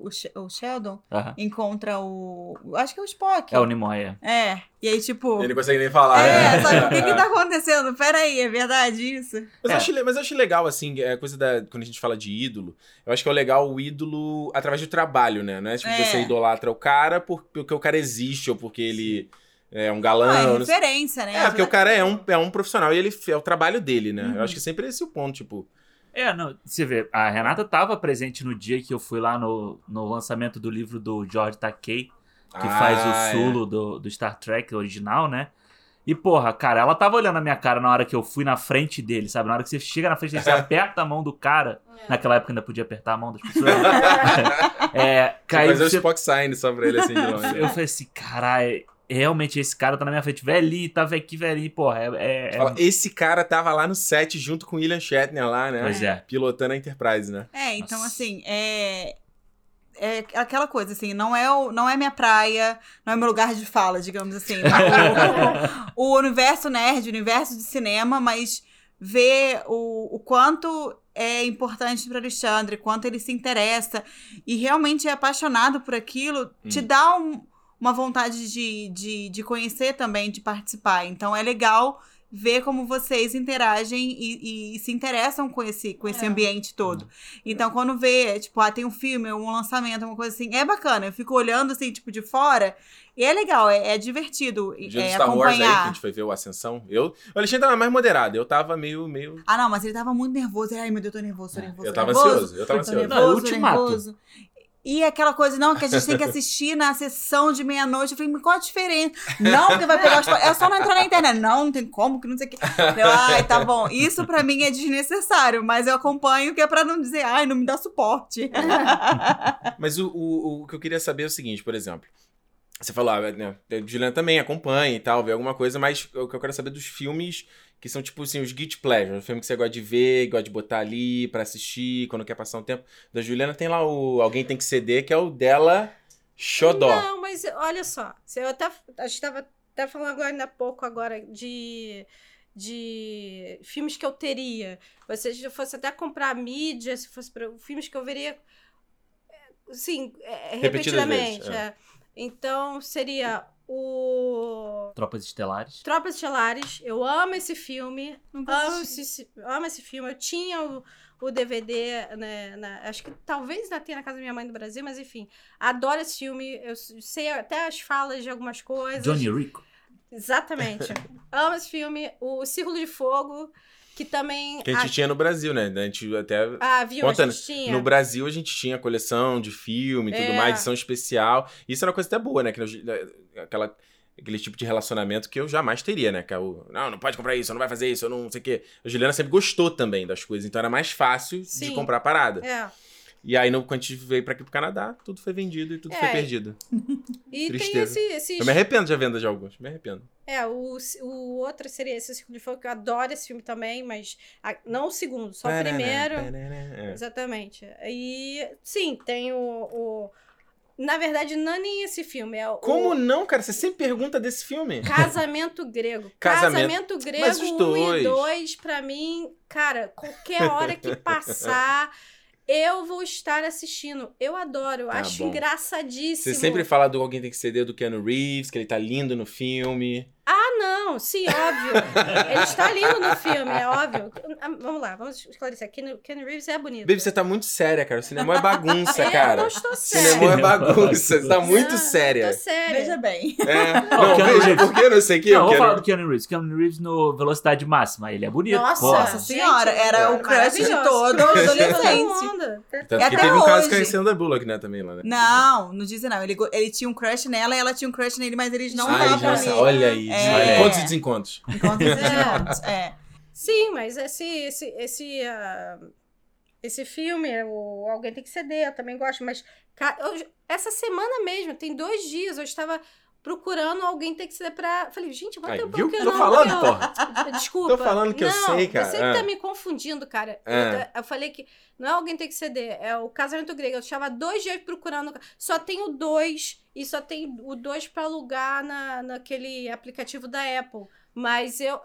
o, o Sheldon aham. encontra o. Acho que é o Spock. É o Nimoy, é. É. E aí, tipo. Ele não consegue nem falar. É, né? sabe o que que tá acontecendo? Peraí, é verdade isso? Mas, É. eu acho, mas eu acho legal, assim, é coisa da. Quando a gente fala de ídolo, eu acho que é legal o ídolo através do trabalho, né? Não é tipo É. você idolatra o cara por- porque o cara existe ou porque ele é um Não, galã. é ou não sei- referência, né? É, porque o cara é um, é um profissional e ele é o trabalho dele, né? Uhum. Eu acho que sempre esse é o ponto, tipo. É, não, você vê, a Renata tava presente no dia que eu fui lá no, no lançamento do livro do George Takei, que ah, faz o é. Sulo do, do Star Trek original, né? E, porra, cara, ela tava olhando a minha cara na hora que eu fui na frente dele, sabe? Na hora que você chega na frente dele, você aperta a mão do cara. Naquela época ainda podia apertar a mão das pessoas. é, cara, Fazer o você- Spock sign só pra ele assim de longe. eu falei assim, caralho, realmente esse cara tá na minha frente, velhinho, tava aqui velhinho, porra, é... é- é- Fala, Esse cara tava lá no set junto com o William Shatner lá, né? Pois é. Pilotando a Enterprise, né? É, então Nossa. assim, é. É aquela coisa, assim, não é, o, não é minha praia, não é meu lugar de fala, digamos assim. o, o universo nerd, o universo de cinema, mas ver o, o quanto é importante para Alexandre, quanto ele se interessa e realmente é apaixonado por aquilo, te Hum. dá um- uma vontade de, de, de conhecer também, de participar. Então é legal ver como vocês interagem e, e se interessam com esse, com esse É. ambiente todo. Então, quando vê, tipo, ah, tem um filme, um lançamento, uma coisa assim, é bacana. Eu fico olhando, assim, tipo, de fora. E é legal, é, é divertido O dia do é, Star Wars aí, que a acompanhar. gente foi ver o Ascensão. Eu, o Alexandre tava mais moderado. Eu tava meio. meio... Ah, não, mas ele tava muito nervoso. Ele, Ai, meu Deus, tô nervoso, tô nervoso. É, Eu tô tava nervoso, ansioso. Eu tava ansioso. Não, é nervoso, tô Ultimato. nervoso. E aquela coisa, não, que a gente tem que assistir na sessão de meia-noite. Eu falei, qual a diferença? Não, porque vai pegar os... É só não entrar na internet. Não, não tem como, que não sei o que. Eu, ai, tá bom. Isso pra mim é desnecessário, mas eu acompanho que é pra não dizer, ai, não me dá suporte. Mas o, o, o que eu queria saber é o seguinte, por exemplo. Você falou, ah, né, Juliana também acompanha e tal, vê alguma coisa, mas o que eu quero saber dos filmes que são, tipo assim, os guilty pleasure. O filme que você gosta de ver, gosta de botar ali pra assistir, quando quer passar um tempo. Da Juliana tem lá o Alguém Tem Que Ceder, que é o dela xodó. Não, mas olha só. Eu até, a gente tava até falando agora, ainda há pouco agora de, de filmes que eu teria. Ou seja, se eu fosse até comprar mídia, se fosse para filmes que eu veria, é, sim, é, repetidamente. é. é. Então, seria o Tropas Estelares. Tropas Estelares. Eu amo esse filme. Amo esse, amo esse filme. Eu tinha o, o DVD, né, na- acho que talvez ainda tenha na casa da minha mãe do Brasil, mas enfim. Adoro esse filme. Eu sei até as falas de algumas coisas. Johnny Rico. Exatamente. amo esse filme. O Círculo de Fogo, que também. Que a gente tinha no Brasil, né? A gente até. Ah, ah, viu? Conta, a gente tinha. No Brasil a gente tinha coleção de filme e tudo É. mais, edição especial. Isso era uma coisa até boa, né? Que nós- aquela, aquele tipo de relacionamento que eu jamais teria, né? Que é o, não, não pode comprar isso, não vai fazer isso, eu não sei o quê. A Juliana sempre gostou também das coisas, então era mais fácil de Sim. comprar a parada. É. E aí, quando a gente veio pra aqui pro Canadá, tudo foi vendido e tudo foi É. perdido. E tem Tristeza. esse, esses. Eu me arrependo de venda de alguns, me arrependo. É, o, o outro seria esse Círculo de Fogo, que eu adoro esse filme também, mas a- não o segundo, só o primeiro. É. Exatamente. E sim, tem o, o- Na verdade, não é nem esse filme, é o Como não, cara? Você sempre pergunta desse filme. Casamento Grego. Casamento- Casamento, Grego Mas os 1 dois. e 2, pra mim, cara, qualquer hora que passar, eu vou estar assistindo. Eu adoro, eu Tá acho bom. engraçadíssimo. Você sempre fala do Alguém Tem Que Ceder do Keanu Reeves, que ele tá lindo no filme. Ah, não, sim, óbvio. Ele está lindo no filme, é óbvio. Ah, Vamos lá, vamos esclarecer. Ken, Ken Reeves é bonito. Baby, você tá muito séria, cara. O cinema é bagunça, eu cara. não estou séria. Cinema é bagunça. Você tá muito Não, séria. Tô séria. Veja bem. É. Não, Não, veja, por que eu não sei que não, eu vou falar do Keanu Reeves. Keanu Reeves no Velocidade Máxima. Ele é bonito. Nossa. Nossa senhora, era o crush de todo adolescente. Tanto E que até teve um caso hoje. com a Sandra Bullock, né, também lá, né? Não, não dizem não. Ele, ele tinha um crush nela e ela tinha um crush nele, mas eles não estavam nossa, ali. olha aí. É. Encontros e desencontros. Encontros e É. desencontros, É. Sim, mas esse esse esse ah, esse filme, o alguém tem que ceder, eu também gosto, mas eu- essa semana mesmo, tem dois dias, eu estava procurando alguém tem que ceder pra. Falei, gente, quanto tempo viu? que eu Tô falando, eu- porra. Desculpa. Tô falando que eu Não, sei, cara. Você Ah. tá me confundindo, cara. Eu Ah. Eu, falei que não é alguém tem que ceder, é o casamento grego. Eu estava dois dias procurando. Só tem o dois e só tem o dois pra alugar na, naquele aplicativo da Apple. Mas eu.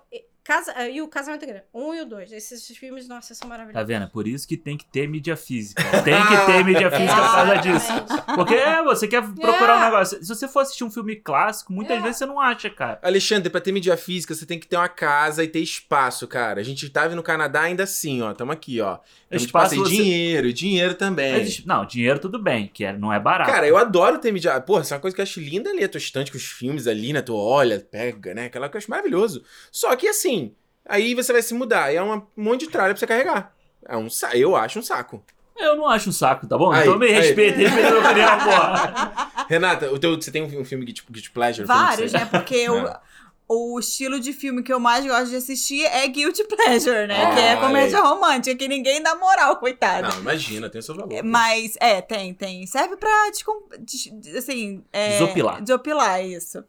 E- Casa, e o casamento grego. Um e o dois. Esses filmes, nossa, são Tá maravilhosos. vendo? É Por isso que tem que ter mídia física. Tem que ter mídia física por causa disso. Porque é, você quer procurar um É. negócio. Se você for assistir um filme clássico, muitas É. vezes você não acha, cara. Alexandre, pra ter mídia física, você tem que ter uma casa e ter espaço, cara. A gente tava no Canadá ainda assim, ó. Tamo aqui, ó. Temos Espaço espaço e você- dinheiro, dinheiro também. Mas, não, dinheiro tudo bem, que é- não é barato. Cara, eu adoro ter mídia. Porra, isso é uma coisa que eu acho linda ali, a tua estante com os filmes ali, né? Tu olha, pega, né? Aquela que eu acho maravilhoso. Só que assim, aí você vai se mudar e é uma- um monte de tralha pra você carregar. É um sa... Eu acho um saco. Eu não acho um saco, tá bom? Aí, então me respeita, respeita a minha opinião, porra. Renata, o teu, você tem um filme Guilty, Guilty Pleasure? Vários, né? Porque o, É. o estilo de filme que eu mais gosto de assistir é Guilty Pleasure, né? Ah, que é comédia aí. romântica, que ninguém dá moral, coitado. Não, imagina, tem o seu valor. É, Mas, é, tem, tem. Serve pra, descom- des- assim... É, Desopilar. Desopilar, isso. É.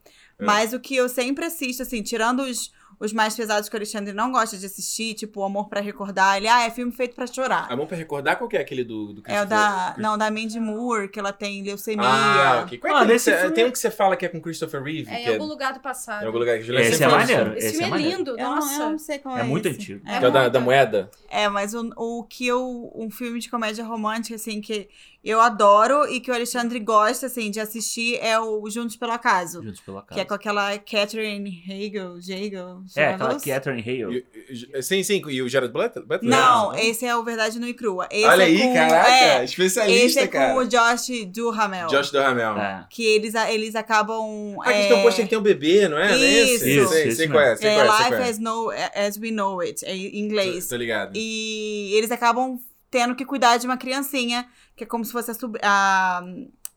Mas o que eu sempre assisto, assim, tirando os, os mais pesados que o Alexandre não gosta de assistir, tipo O Amor Pra Recordar, ele, ah, é filme feito pra chorar. A mão pra recordar qual que é aquele do, do É o Christopher- da, não, da Mandy Moore, que ela tem leucemia. Ah, ok. Qual é Ah, que nesse você- filme- Tem um que você fala que é com Christopher Reeve? É em que algum lugar do passado. Em algum lugar que Juliana Esse sempre é maneiro. Esse, Esse filme é é, maneiro. lindo, Eu não, eu nossa. não sei qual É é muito esse. antigo. É, Que é o da, da moeda? É, mas o, o que eu. Um filme de comédia romântica, assim, que eu adoro e que o Alexandre gosta, assim, de assistir é o Juntos pelo Acaso. Juntos pela casa. Que é com aquela Catherine Hagel, Hagel. É, aquela. Catherine Hale. E- e- Sim, sim. E o Gerard Butler? Butler? Não, esse é o Verdade Nua e Crua. Esse Olha é aí, com, caraca. É, especialista, esse é cara. com o Josh Duhamel. Josh Duhamel. É. Que eles, eles acabam. Ah, que é, tem um posto que tem um bebê, não é? Não é esse? Isso. Isso, sei, isso sei qual é, sei é qual é, Life qual é. as, no, as We Know It, em inglês. Tô, tô ligado. E eles acabam tendo que cuidar de uma criancinha, que é como se fosse a, a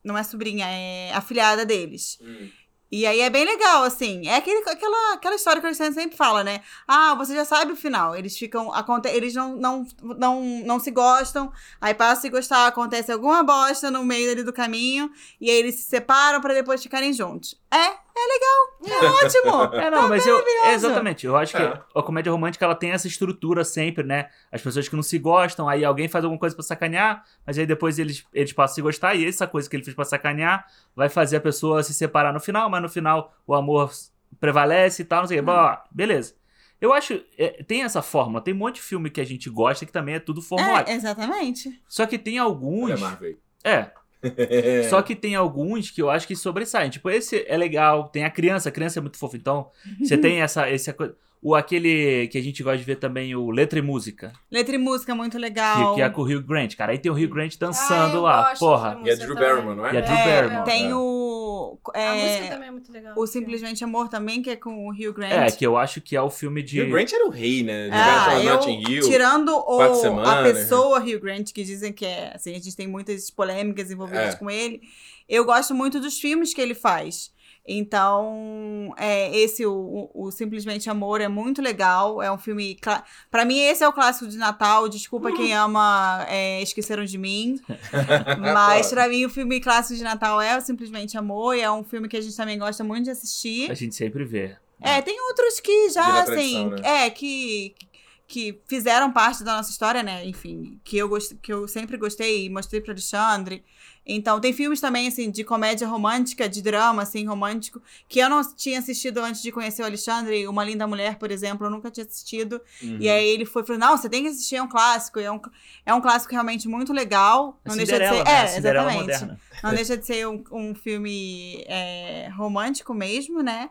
não é sobrinha, é a filhada deles. Hum. E aí é bem legal, assim. É aquele, aquela, aquela história que o Alexandre sempre fala, né? Ah, você já sabe o final. Eles ficam. Aconte eles não, não, não, não se gostam. Aí passa a se gostar, acontece alguma bosta no meio ali do caminho. E aí eles se separam pra depois ficarem juntos. É, é legal. É ótimo. É, não, mas eu. É, exatamente. Eu acho que É. a comédia romântica ela tem essa estrutura sempre, né? As pessoas que não se gostam, aí alguém faz alguma coisa pra sacanear, mas aí depois eles, eles passam a se gostar, e essa coisa que ele fez pra sacanear vai fazer a pessoa se separar no final, mas no final o amor prevalece e tal, não sei o quê. Bom, beleza. Eu acho. é, tem essa fórmula, tem um monte de filme que a gente gosta que também é tudo formulado. É, exatamente. Só que tem alguns. a Marvel É. só que tem alguns que eu acho que sobressaem. Tipo, esse é legal. Tem a criança, a criança é muito fofa. Então, você tem essa, essa coisa. O aquele que a gente gosta de ver também, o Letra e Música. Letra e música muito Que, legal. que é com o Hugh Grant, cara. Aí tem o Hugh Grant Ah, dançando eu lá. Porra. E a música Drew também. Barrymore, não é? E a Drew É, Barrymore. Tem é. O. A é, música também é muito legal. o Simplesmente Amor também, que é com o Hugh Grant. É, que eu acho que é o filme de. Hugh Grant era o rei, né? De Ah, ah, eu, Notting Hill. tirando o, Semanas, a pessoa Hugh Grant, que dizem que é, assim, a gente tem muitas polêmicas envolvidas É. com ele, eu gosto muito dos filmes que ele faz. Então, é, esse, o, o- o Simplesmente Amor, é muito legal. É um filme. Pra mim, esse é o clássico de Natal. Desculpa Uhum. quem ama é, Esqueceram de Mim. Mas pra mim, o filme clássico de Natal é o Simplesmente Amor. E é um filme que a gente também gosta muito de assistir. A gente sempre vê. É, tem outros que já, assim, né? é, que, que fizeram parte da nossa história, né? Enfim, que eu, gost, que eu sempre gostei e mostrei pro Alexandre. Então, tem filmes também, assim, de comédia romântica, de drama, assim, romântico, que eu não tinha assistido antes de conhecer o Alexandre. Uma Linda Mulher, por exemplo, eu nunca tinha assistido. Uhum. E aí ele foi e falou: Não, você tem que assistir, é um clássico. E É um, é um clássico realmente muito legal. A Não deixa de ser. né? É, Cinderela exatamente. moderna. Não deixa de ser um, um filme é, romântico mesmo, né?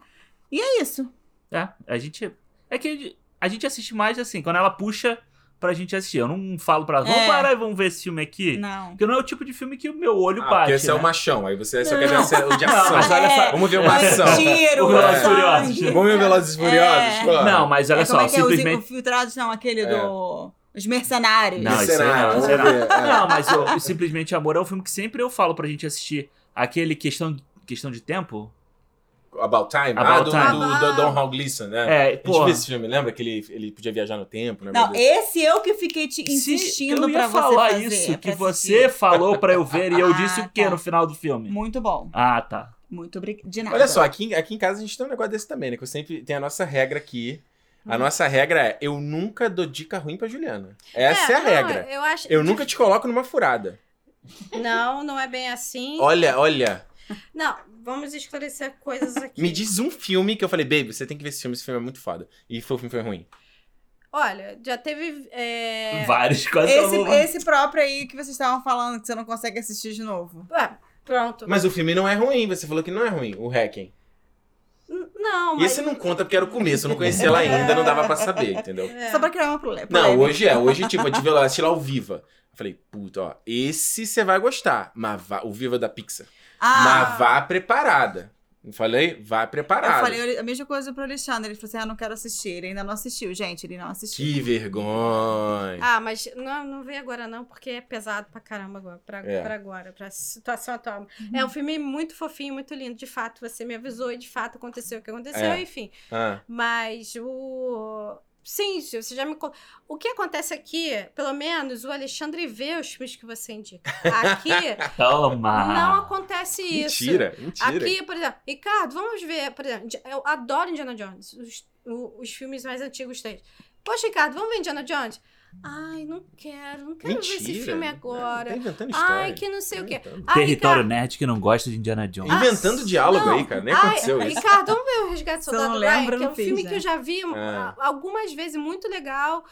E é isso. É, a gente. É que a gente assiste mais assim, quando ela puxa pra gente assistir. Eu não falo pra ela, vamos É. parar e vamos ver esse filme aqui. Não. Porque não é o tipo de filme que o meu olho Ah, bate. porque esse é né? o machão. Aí você só quer ver o de ação. mas olha só, É, Vamos ver uma ação. Tiro, O Velozes. Furiosos. Vamos ver Velozes Furiosos? É. pô. Não, mas olha é, só, como é que é? Os simplesmente. infiltrados, não, aquele É. do... Os mercenários. Não, isso aí não, Vamos isso aí não. é. Não, mas o, o Simplesmente Amor é um filme que sempre eu falo pra gente assistir. Aquele questão, questão de tempo. About Time? ah, About do, Time. do, do Don Hall Gleason, né? É, A gente viu esse filme, lembra que ele, ele podia viajar no tempo, né? Não, esse eu que fiquei te insistindo ia pra você falar fazer, isso, que você falou pra eu ver e eu Ah, disse o que tá. no final do filme? Muito bom. Ah, tá. Muito obrigada. De nada. Olha só, aqui, aqui em casa a gente tem um negócio desse também, né? Que eu sempre tem a nossa regra aqui. Hum. A nossa regra é: eu nunca dou dica ruim pra Juliana. Essa é, a não, regra. Eu acho. Eu nunca te coloco numa furada. Não, não é bem assim. Olha, olha. Não, vamos esclarecer coisas aqui. Me diz um filme que eu falei, baby, você tem que ver esse filme, esse filme é muito foda. E foi, o filme foi ruim. Olha, já teve. é, Vários, quase Esse, mundo. esse próprio aí que vocês estavam falando que você não consegue assistir de novo. ah, pronto. Mas o filme não é ruim, você falou que não é ruim, o Hacking. Não, E mas. esse não conta porque era o começo, eu não conhecia ela ainda, não dava pra saber, entendeu? É. Só pra criar uma prole- Não, hoje é. Hoje, tipo, eu tive lá, lá o Viva. Eu falei, puta, ó, esse você vai gostar. Mas o Viva da Pixar. Ah, Mas vá preparada. Eu falei, vai Eu preparado. falei a mesma coisa pro Alexandre. Ele falou assim: ah, não quero assistir. Ele ainda não assistiu, gente. Ele não assistiu. Que vergonha. Ah, mas não, não vê agora não, porque é pesado pra caramba agora, pra, É. pra agora, pra situação atual. É um filme muito fofinho, muito lindo, de fato, você me avisou e de fato aconteceu o que aconteceu, É. enfim. Ah, Mas o... Sim, você já me... O que acontece aqui, pelo menos, o Alexandre vê os filmes que você indica. Aqui Toma! não acontece isso. mentira, mentira. Aqui, por exemplo, Ricardo, vamos ver, por exemplo, eu adoro Indiana Jones, os, os filmes mais antigos deles. Poxa, Ricardo, vamos ver Indiana Jones? Ai, não quero, não quero ver esse Mentira. filme Tá agora. inventando história. Ai, que não sei o quê. Inventando. Ai, Território Ricardo, nerd que não gosta de Indiana Jones. Inventando diálogo não. aí, cara. Nem Ai, aconteceu isso. Ricardo, vamos ver o Resgate Soldado Ryan, que é um filme né? que eu já vi ah, algumas vezes, muito legal.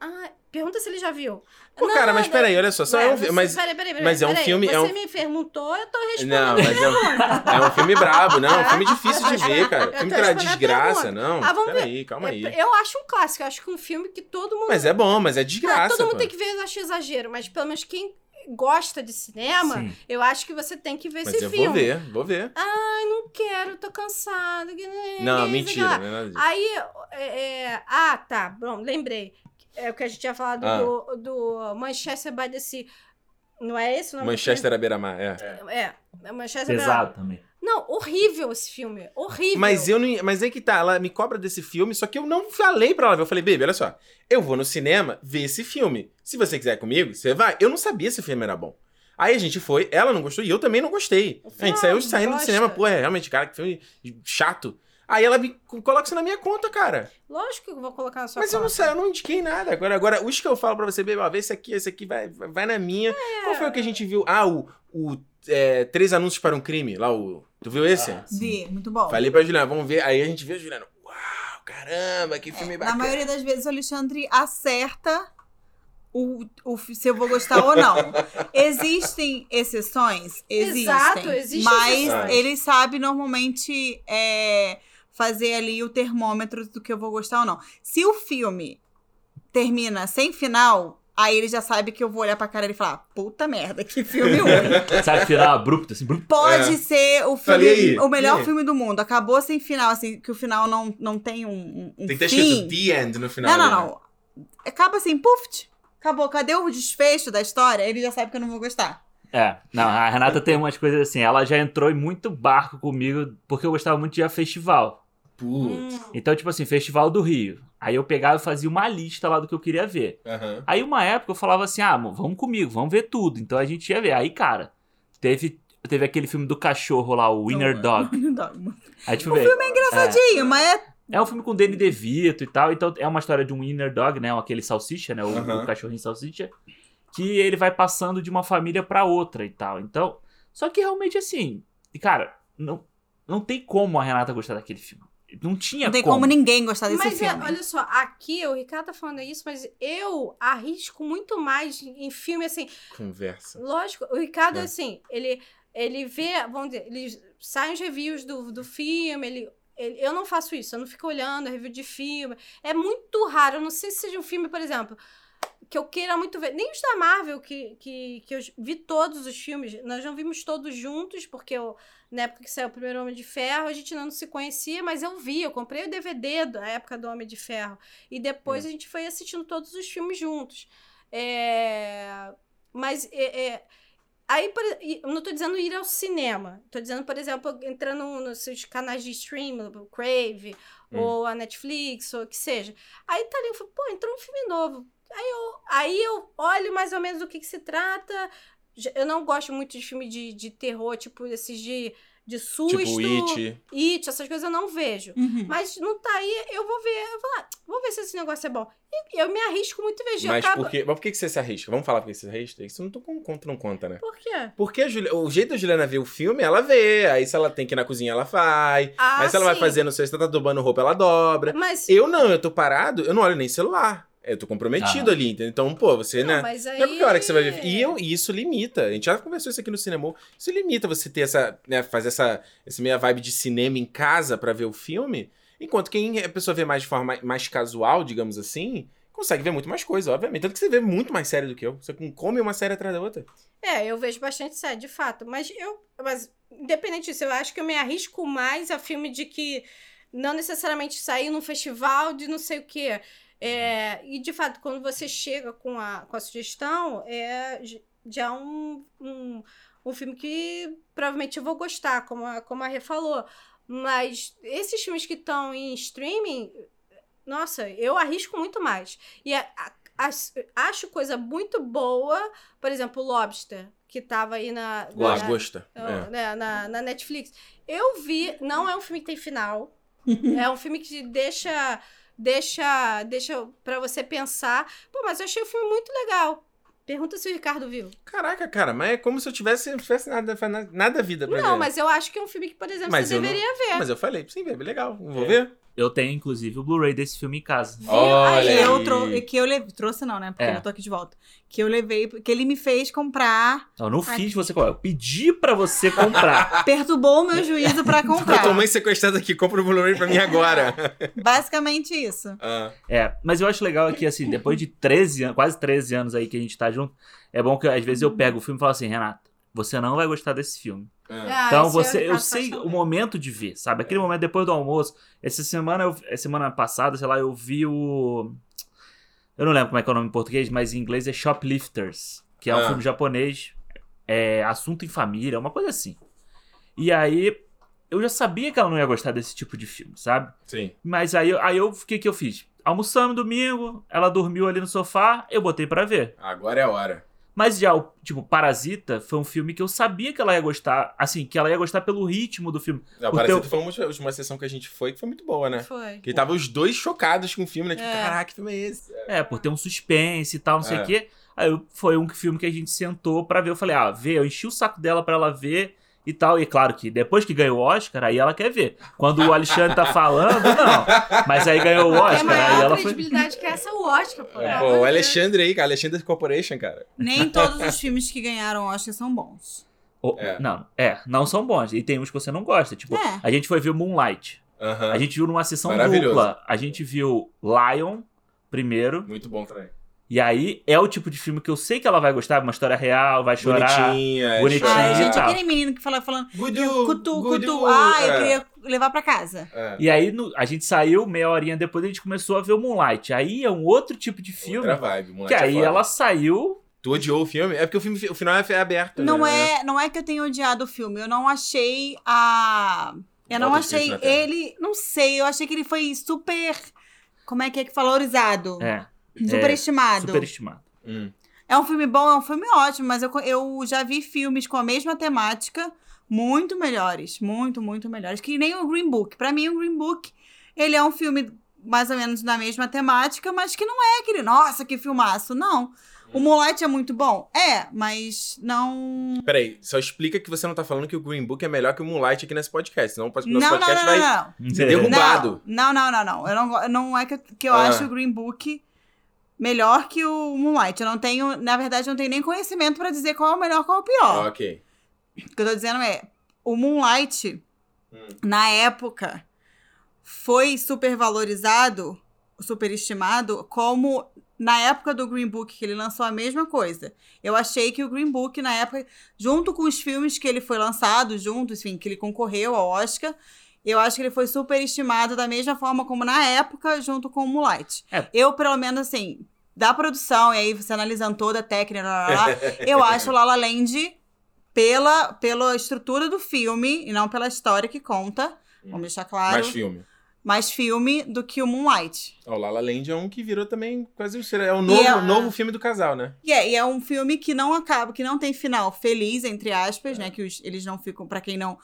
Ah, pergunta se ele já viu. Pô, cara, mas peraí, olha só. só é um, você- mas, peraí, peraí, peraí, mas é um peraí, filme- Você é um- me perguntou, eu tô respondendo. Não, mas é um, é um filme brabo, não. É um filme difícil de ver, cara. Eu Filme que era desgraça, não. Ah, vamos Peraí, calma aí. É, Eu acho um clássico, eu acho que um filme que todo mundo. Mas é bom, mas é Ah, desgraça. todo mundo pô. tem que ver, eu acho exagero, mas pelo menos quem gosta de cinema, Sim. eu acho que você tem que ver Mas esse eu filme. vou ver, vou ver. Ai, não quero, tô cansada. que- Não, mentira, não é. Aí, é, é, ah, tá, bom, lembrei. É o que a gente tinha falado Ah. do, do Manchester by the Sea. Não é esse o nome do Manchester à beira-mar, é. É, é Manchester Pesado também. Não, horrível esse filme. Horrível. Mas eu não. Mas é que tá, ela me cobra desse filme, só que eu não falei pra ela ver. Eu falei, baby, olha só. Eu vou no cinema ver esse filme. Se você quiser comigo, você vai. Eu não sabia se o filme era bom. Aí a gente foi, ela não gostou e eu também não gostei. A gente saiu saindo do gosta. cinema, pô, é realmente, cara, que filme chato. Aí ela me coloca isso na minha conta, cara. Lógico que eu vou colocar na sua Mas eu não conta. sei, eu não indiquei nada. Agora, agora os que eu falo pra você, ó, vê esse aqui, esse aqui, vai, vai na minha. É. Qual foi o que a gente viu? Ah, o, o é, Três Anúncios para um Crime, lá o... Tu viu esse? Ah, Vi, muito bom. Falei pra Juliana, vamos ver. Aí a gente viu a Juliana. Uau, caramba, que filme Na bacana. maioria das vezes o Alexandre acerta o, o, se eu vou gostar ou não. Existem exceções? Existem. Exato, existem Mas exceções. ele sabe normalmente é, fazer ali o termômetro do que eu vou gostar ou não. Se o filme termina sem final, aí ele já sabe que eu vou olhar pra cara e falar: puta merda, que filme ruim. Sabe, final abrupto, assim. Pode É. ser o Falei filme, aí, o melhor filme do mundo. Acabou sem final, assim, que o final não, não tem um, um, Tem que ter fim. escrito The End no final. Não, não, né? não. Acaba assim, puf, acabou. Cadê o desfecho da história? Ele já sabe que eu não vou gostar. É, não, a Renata tem umas coisas assim, ela já entrou em muito barco comigo, porque eu gostava muito de ir a festival. Putz. Hum, Então, tipo assim, Festival do Rio. Aí eu pegava e fazia uma lista lá do que eu queria ver. Aham. Aí uma época eu falava assim, ah, vamos comigo, vamos ver tudo. Então a gente ia ver. Aí, cara, teve, teve aquele filme do cachorro lá, o Winner Dog. Aí, tipo, o filme é Engraçadinho, mas é. É um filme com Danny DeVito e tal, então é uma história de um inner dog, né, aquele salsicha, né, o, Aham. o cachorrinho salsicha, que ele vai passando de uma família pra outra e tal. Então, só que realmente assim, e, cara, não, não tem como a Renata gostar daquele filme. Não tinha Não tem como ninguém gostar desse Mas é, filme. olha só, aqui o Ricardo tá falando isso, mas eu arrisco muito mais em filme assim. Conversa. Lógico, o Ricardo, É. assim, ele, ele vê, vamos dizer, ele sai os reviews do, do filme, ele, ele- Eu não faço isso, eu não fico olhando review de filme. É muito raro, eu não sei se seja um filme, por exemplo, que eu queira muito ver. Nem os da Marvel, que, que, que eu vi todos os filmes, nós não vimos todos juntos, porque eu, na época que saiu o primeiro Homem de Ferro, a gente não se conhecia, mas eu vi, eu comprei o DVD da época do Homem de Ferro. E depois a gente foi assistindo todos os filmes juntos. É... Mas é, é, Aí, por, não tô dizendo ir ao cinema. Tô dizendo, por exemplo, entrando nos seus canais de streaming, o Crave, Hum. ou a Netflix, ou o que seja. Aí tá ali, eu falo, pô, entrou um filme novo. Aí eu, aí eu olho mais ou menos do que, que se trata. Eu não gosto muito de filme de, de terror, tipo esses de, de susto. Tipo It. It, essas coisas eu não vejo. Uhum. Mas não tá aí, eu vou ver. Eu vou, ah, vou ver se esse negócio é bom. E eu me arrisco muito em vejo. Mas acaba... por, que, mas por que você se arrisca? Vamos falar por que você se arrisca? Isso não tô com conta, não conta, né? Por quê? Porque a Juli- o jeito da Juliana ver o filme, ela vê. Aí se ela tem que ir na cozinha, ela vai. Ah, aí se ela vai sim. fazer, não sei, se ela tá dobrando roupa, ela dobra. Mas. Eu não, eu tô parado, eu não olho nem celular. Eu tô comprometido Ah. ali, entendeu? Então, pô, você, Não, né? mas aí... Não é qualquer hora que você vai ver. E, eu, e isso limita. A gente já conversou isso aqui no cinema. Isso limita você ter essa, né, fazer essa, essa meia vibe de cinema em casa pra ver o filme. Enquanto quem a pessoa vê mais de forma mais casual, digamos assim, consegue ver muito mais coisa, obviamente. Tanto que você vê muito mais série do que eu. Você come uma série atrás da outra. É, eu vejo bastante série, de fato. Mas eu. Mas, independente disso, eu acho que eu me arrisco mais a filme de que não necessariamente sair num festival de não sei o quê. É, e, de fato, quando você chega com a, com a sugestão, é já um, um, um filme que provavelmente eu vou gostar, como a, como a Rê falou. Mas esses filmes que estão em streaming, nossa, eu arrisco muito mais. E a, a, acho coisa muito boa, por exemplo, Lobster, que tava aí na. Lagosta. Na, é. Na, na Netflix. Eu vi, não é um filme que tem final. é um filme que deixa. Deixa, deixa para você pensar. Pô, mas eu achei o filme muito legal. Pergunta se o Ricardo viu. Caraca, cara, mas é como se eu tivesse, tivesse nada, nada vida pra não, ver. Não, mas eu acho que é um filme que, por exemplo, mas você deveria não... ver. Mas eu falei, sim, ver, legal, vou é. ver. Eu tenho, inclusive, o Blu-ray desse filme em casa. Olha que eu, trou que eu levei, trouxe não, né? Porque é. eu tô aqui de volta. Que eu levei, que ele me fez comprar. Eu não fiz aqui. você comprar, eu pedi pra você comprar. Perturbou o meu juízo pra comprar. Tua mãe sequestrada aqui, compra o Blu-ray pra mim agora. Basicamente isso. Ah. É, mas eu acho legal que, assim, depois de 13 anos, quase 13 anos aí que a gente tá junto, é bom que às vezes eu pego o filme e falo assim, Renato, você não vai gostar desse filme. É. Ah, então você, eu sei o momento de ver, sabe? Aquele momento depois do almoço. Essa semana, eu, semana passada, sei lá, eu vi o. Eu não lembro como é que é o nome em português, mas em inglês é Shoplifters, que é um ah. filme japonês, é assunto em família, uma coisa assim. E aí eu já sabia que ela não ia gostar desse tipo de filme, sabe? Sim. Mas aí, aí eu, o que que eu fiz? Almoçamos domingo, ela dormiu ali no sofá, eu botei para ver. Agora é a hora. Mas já, o, tipo, Parasita foi um filme que eu sabia que ela ia gostar, assim, que ela ia gostar pelo ritmo do filme. Não, Parasita teu... foi uma, uma sessão que a gente foi que foi muito boa, né? Foi. Que tava os dois chocados com o filme, né? Tipo, é. caraca, que filme é esse? É, por ter um suspense e tal, não sei o é. quê. Aí foi um filme que a gente sentou pra ver. Eu falei, ah, vê, eu enchi o saco dela pra ela ver e tal. E claro que depois que ganhou o Oscar, aí ela quer ver. Quando o Alexandre tá falando, não. Mas aí ganhou o Oscar, é aí ela foi. credibilidade que essa o Oscar, pô. É, pô o Alexandre aí, cara, Alexandre Corporation, cara. Nem todos os filmes que ganharam Oscar são bons. O, é. Não, é, não são bons. E tem uns que você não gosta. Tipo, é. a gente foi ver Moonlight. A gente viu numa sessão dupla. A gente viu Lion primeiro. Muito bom também. E aí é o tipo de filme que eu sei que ela vai gostar, uma história real, vai chorar. Bonitinha, bonitinha. Ai, gente, aquele menino que fala falando. Cutu, cutu. Ah, eu é. queria levar pra casa. É. E aí no, a gente saiu, meia horinha depois a gente começou a ver o Moonlight. Aí é um outro tipo de filme. Outra vibe, Moonlight que é aí ela saiu. Tu odiou o filme? É porque o filme o final é aberto. Não né? é, não é que eu tenha odiado o filme, eu não achei a eu não achei ele, não sei, eu achei que ele foi super como é que é que valorizado? É. Superestimado. É, superestimado. Hum. É um filme bom, é um filme ótimo, mas eu, eu já vi filmes com a mesma temática muito melhores. Muito, muito melhores. Que nem o Green Book. Para mim, o Green Book, ele é um filme mais ou menos da mesma temática, mas que não é aquele, nossa, que filmaço. Não. O Moonlight é muito bom? É, mas não. Peraí, só explica que você não tá falando que o Green Book é melhor que o Moonlight aqui nesse podcast. Senão o nosso não, podcast não, não, vai ser derrubado. Não, não, não, não. Eu não, não é que, que eu ah. acho o Green Book melhor que o Moonlight. Eu não tenho, na verdade, eu não tenho nem conhecimento para dizer qual é o melhor qual é o pior. ok. O que eu tô dizendo é, o Moonlight, hum. na época, foi super valorizado, superestimado, como na época do Green Book, que ele lançou a mesma coisa. Eu achei que o Green Book, na época, junto com os filmes que ele foi lançado, juntos, enfim, que ele concorreu ao Oscar, eu acho que ele foi superestimado da mesma forma como na época, junto com o Moonlight. É. Eu, pelo menos, assim, da produção, e aí você analisando toda a técnica, lá, lá, lá, eu acho o La La Land, pela, pela estrutura do filme, e não pela história que conta, vamos deixar claro. Mais filme. Mais filme do que o Moonlight. O La La Land é um que virou também quase é o novo, é, novo filme do casal, né? E é, e é um filme que não acaba, que não tem final feliz, entre aspas, é. né? Que os, eles não ficam, para quem não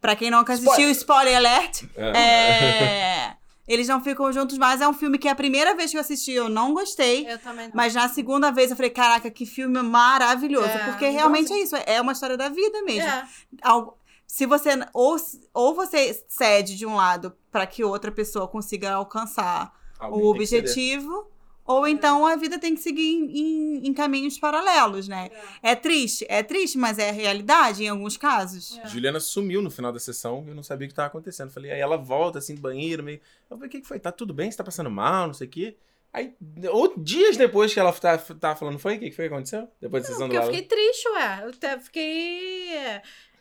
Pra quem nunca assistiu, spoiler, spoiler alert. É. é... Eles não ficam juntos mais. É um filme que a primeira vez que eu assisti eu não gostei. Eu também não. Mas na segunda vez eu falei, caraca, que filme maravilhoso. É, porque realmente é isso. É uma história da vida mesmo. É. Algo, se você. Ou, ou você cede de um lado para que outra pessoa consiga alcançar Alguém o objetivo ou então a vida tem que seguir em, em, em caminhos paralelos, né? É. é. triste, é triste, mas é a realidade em alguns casos. É. Juliana sumiu no final da sessão, eu não sabia o que estava acontecendo. Falei, aí ela volta assim do banheiro, meio. Eu falei, o que, que foi? Tá tudo bem? Você tá passando mal, não sei o quê. Aí, ou dias depois que ela tá- tava falando, foi? O que que foi que aconteceu? Depois da sessão do Porque eu fiquei triste, ué. Eu até fiquei.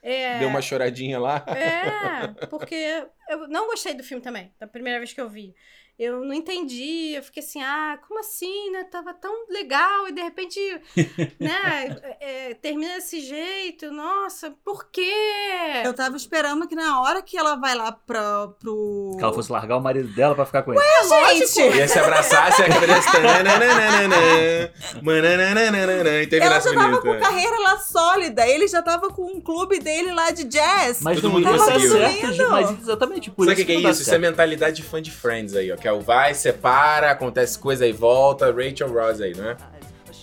é, Deu uma choradinha lá. É, porque eu não gostei do filme também, da primeira vez que eu vi. Eu não entendi, eu fiquei assim, ah, como assim, né? Tava tão legal e de repente, né, é, termina desse jeito, nossa, por quê? Eu tava esperando que na hora que ela vai lá pra, pro. Que ela fosse largar o marido dela pra ficar com ele. gente! Ia se abraçar, se acabasse. E Ela já tava com carreira lá sólida, ele já tava com um clube dele lá de jazz. Mas Todo mundo conseguiu. certo, mas exatamente por Sabe o isso que, que é não dá isso? Isso é certo. mentalidade de fã de Friends aí, ó. Que é o vai, separa, acontece coisa e volta, Rachel Ross aí, não é?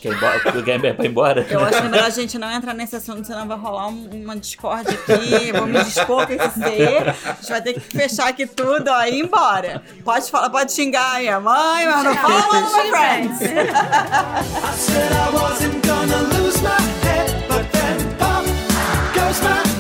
Quer embora? Ir pra ir embora? Eu acho que é melhor a gente não entrar nesse assunto, senão vai rolar um- uma discórdia aqui. Vou me dispor com esse ser. A gente vai ter que fechar aqui tudo, ó, e ir embora. Pode falar, pode xingar a minha mãe, mas não fala do meu friends. I said I wasn't gonna lose my head, but then pop goes my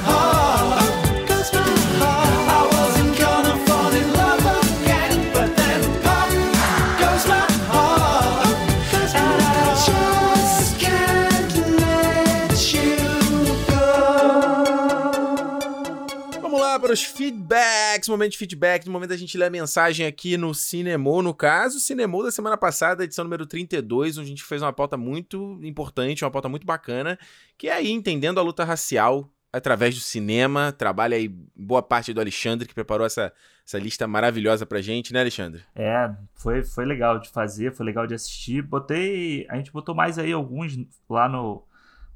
para os feedbacks, momento de feedback, no momento da gente ler a mensagem aqui no Cinemô, no caso, Cinemô da semana passada, edição número 32, onde a gente fez uma pauta muito importante, uma pauta muito bacana, que é aí entendendo a luta racial através do cinema, trabalha aí boa parte do Alexandre, que preparou essa, essa lista maravilhosa pra gente, né, Alexandre? É, foi, foi legal de fazer, foi legal de assistir. Botei. A gente botou mais aí alguns lá no,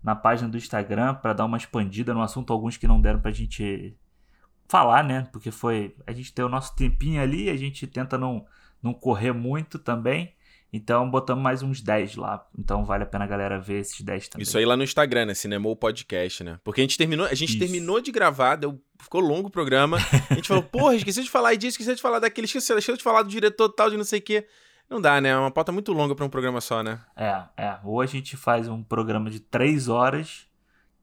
na página do Instagram pra dar uma expandida no assunto, alguns que não deram pra gente falar, né? Porque foi. A gente tem o nosso tempinho ali, a gente tenta não, não correr muito também. Então botamos mais uns 10 lá. Então vale a pena a galera ver esses 10 também. Isso aí lá no Instagram, né? Cinemou Podcast, né? Porque a gente terminou, a gente Isso. terminou de gravar, deu, ficou longo o programa. A gente falou, porra, esqueci de falar disso, esqueci de falar daquele, esqueci, esqueci de falar do diretor tal, de não sei o quê. Não dá, né? É uma pauta muito longa pra um programa só, né? É, é. Ou a gente faz um programa de três horas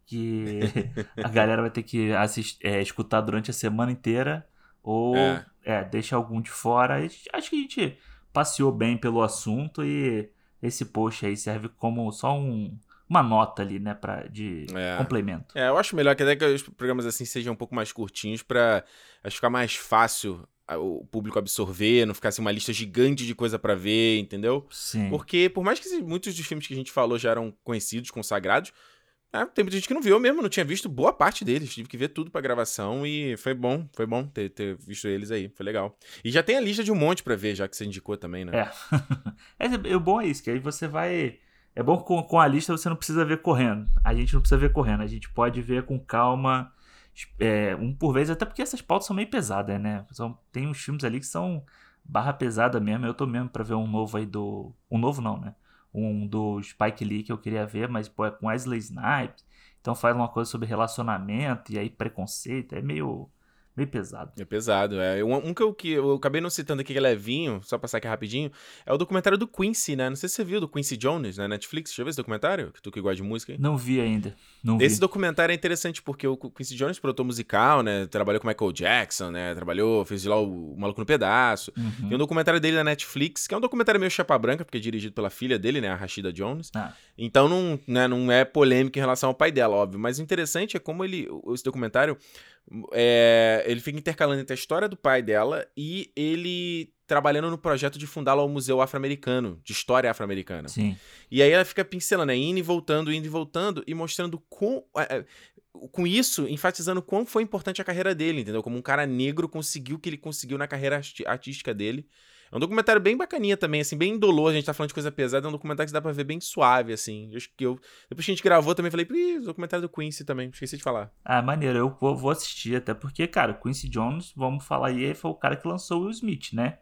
que a galera vai ter que assist, é, escutar durante a semana inteira. Ou É. é. deixa algum de fora. Acho que a gente passeou bem pelo assunto e esse post aí serve como só um, uma nota ali, né? Pra, de É. complemento. É, eu acho melhor que até que os programas assim sejam um pouco mais curtinhos acho ficar mais fácil o público absorver, não ficar assim uma lista gigante de coisa pra ver, entendeu? Sim. Porque por mais que muitos dos filmes que a gente falou já eram conhecidos, consagrados, é, tem muita gente que não viu mesmo, não tinha visto boa parte deles. Tive que ver tudo pra gravação e foi bom, foi bom ter, ter visto eles aí, foi legal. E já tem a lista de um monte pra ver, já que você indicou também, né? É. é, o bom é isso, que aí você vai. É bom com, com a lista você não precisa ver correndo. A gente não precisa ver correndo, a gente pode ver com calma, é, um por vez, até porque essas pautas são meio pesadas, né? São, tem uns filmes ali que são barra pesada mesmo. Eu tô mesmo pra ver um novo aí do. Um novo não, né? Um do Spike Lee que eu queria ver, mas pô, é com Wesley Snipes. Então faz uma coisa sobre relacionamento e aí preconceito. É meio. Meio pesado. É pesado, é. Um, um que, eu, que eu acabei não citando aqui que é levinho, só passar aqui rapidinho, é o documentário do Quincy, né? Não sei se você viu, do Quincy Jones na Netflix. Deixa eu ver esse documentário, que tu que gosta de música aí. Não vi ainda. Não Esse vi. documentário é interessante porque o Quincy Jones, produtor musical, né? Trabalhou com Michael Jackson, né? Trabalhou, fez lá o Maluco no Pedaço. Uhum. Tem um documentário dele na Netflix, que é um documentário meio chapa branca, porque é dirigido pela filha dele, né? A Rashida Jones. Ah. Então não, né, não é polêmico em relação ao pai dela, óbvio. Mas o interessante é como ele, esse documentário, é, ele fica intercalando entre a história do pai dela e ele trabalhando no projeto de fundar lá o Museu Afro-Americano, de História Afro-Americana. Sim. E aí ela fica pincelando, né? Indo e voltando, indo e voltando, e mostrando com, é, é, com isso, enfatizando quão foi importante a carreira dele, entendeu? Como um cara negro conseguiu o que ele conseguiu na carreira artística dele. É um documentário bem bacaninha também, assim, bem indolor. A gente tá falando de coisa pesada, é um documentário que dá pra ver bem suave, assim. Eu acho que eu. Depois que a gente gravou também, falei, ih, documentário do Quincy também, esqueci de falar. Ah, maneiro, eu vou, vou assistir, até porque, cara, Quincy Jones, vamos falar aí, foi o cara que lançou o Will Smith, né?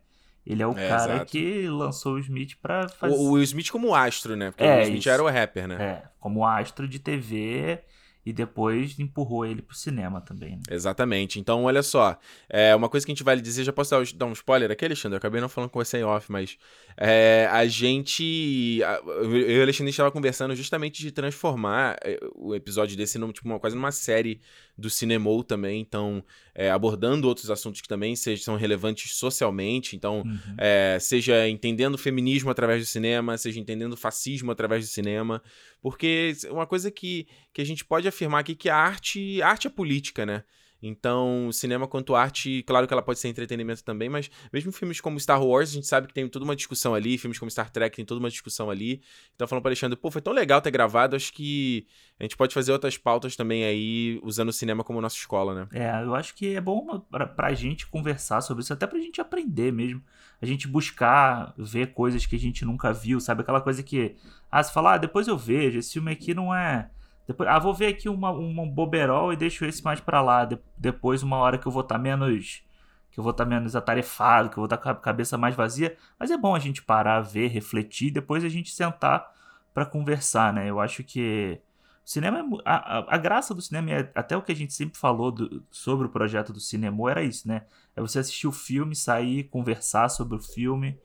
Ele é o É, cara exato. que lançou o Smith pra fazer. O, o Will Smith como astro, né? Porque É, o Will Smith isso. era o rapper, né? É, como astro de TV e depois empurrou ele pro cinema também. Né? Exatamente. Então, olha só. É, uma coisa que a gente vai lhe dizer, já posso dar, um spoiler aqui, Alexandre? Eu acabei não falando com você em off, mas é, a gente. a- Eu e o Alexandre estava conversando justamente de transformar é, o episódio desse num, tipo, uma, quase numa série do Cinemou também. Então, é, abordando outros assuntos que também sejam, são relevantes socialmente. Então, Uhum. é, seja entendendo o feminismo através do cinema, seja entendendo o fascismo através do cinema, porque uma coisa que, que a gente pode afirmar aqui que a arte, a arte é política, né? Então, cinema quanto arte, claro que ela pode ser entretenimento também, mas mesmo filmes como Star Wars, a gente sabe que tem toda uma discussão ali, filmes como Star Trek tem toda uma discussão ali. Então, falando para Alexandre, pô, foi tão legal ter gravado, acho que a gente pode fazer outras pautas também aí, usando o cinema como nossa escola, né? É, eu acho que é bom pra, pra gente conversar sobre isso, até pra gente aprender mesmo. A gente buscar ver coisas que a gente nunca viu, sabe? Aquela coisa que. Ah, você fala, ah, depois eu vejo, esse filme aqui não é. Depois, ah, vou ver aqui uma, um boberol e deixo esse mais pra lá. De- depois, uma hora que eu vou estar menos. Que eu vou estar menos atarefado, que eu vou estar com a cabeça mais vazia. Mas é bom a gente parar, ver, refletir, depois a gente sentar pra conversar, né? Eu acho que. O cinema é, a, a graça do cinema, é até o que a gente sempre falou do- sobre o projeto do cinema, era isso, né? É você assistir o filme, sair, conversar sobre o filme.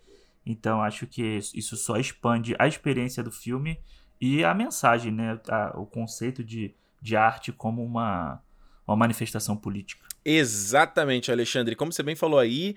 Então, acho que isso só expande a experiência do filme e a mensagem, né? A- o conceito de, de arte como uma, uma manifestação política. Exatamente, Alexandre. Como você bem falou aí,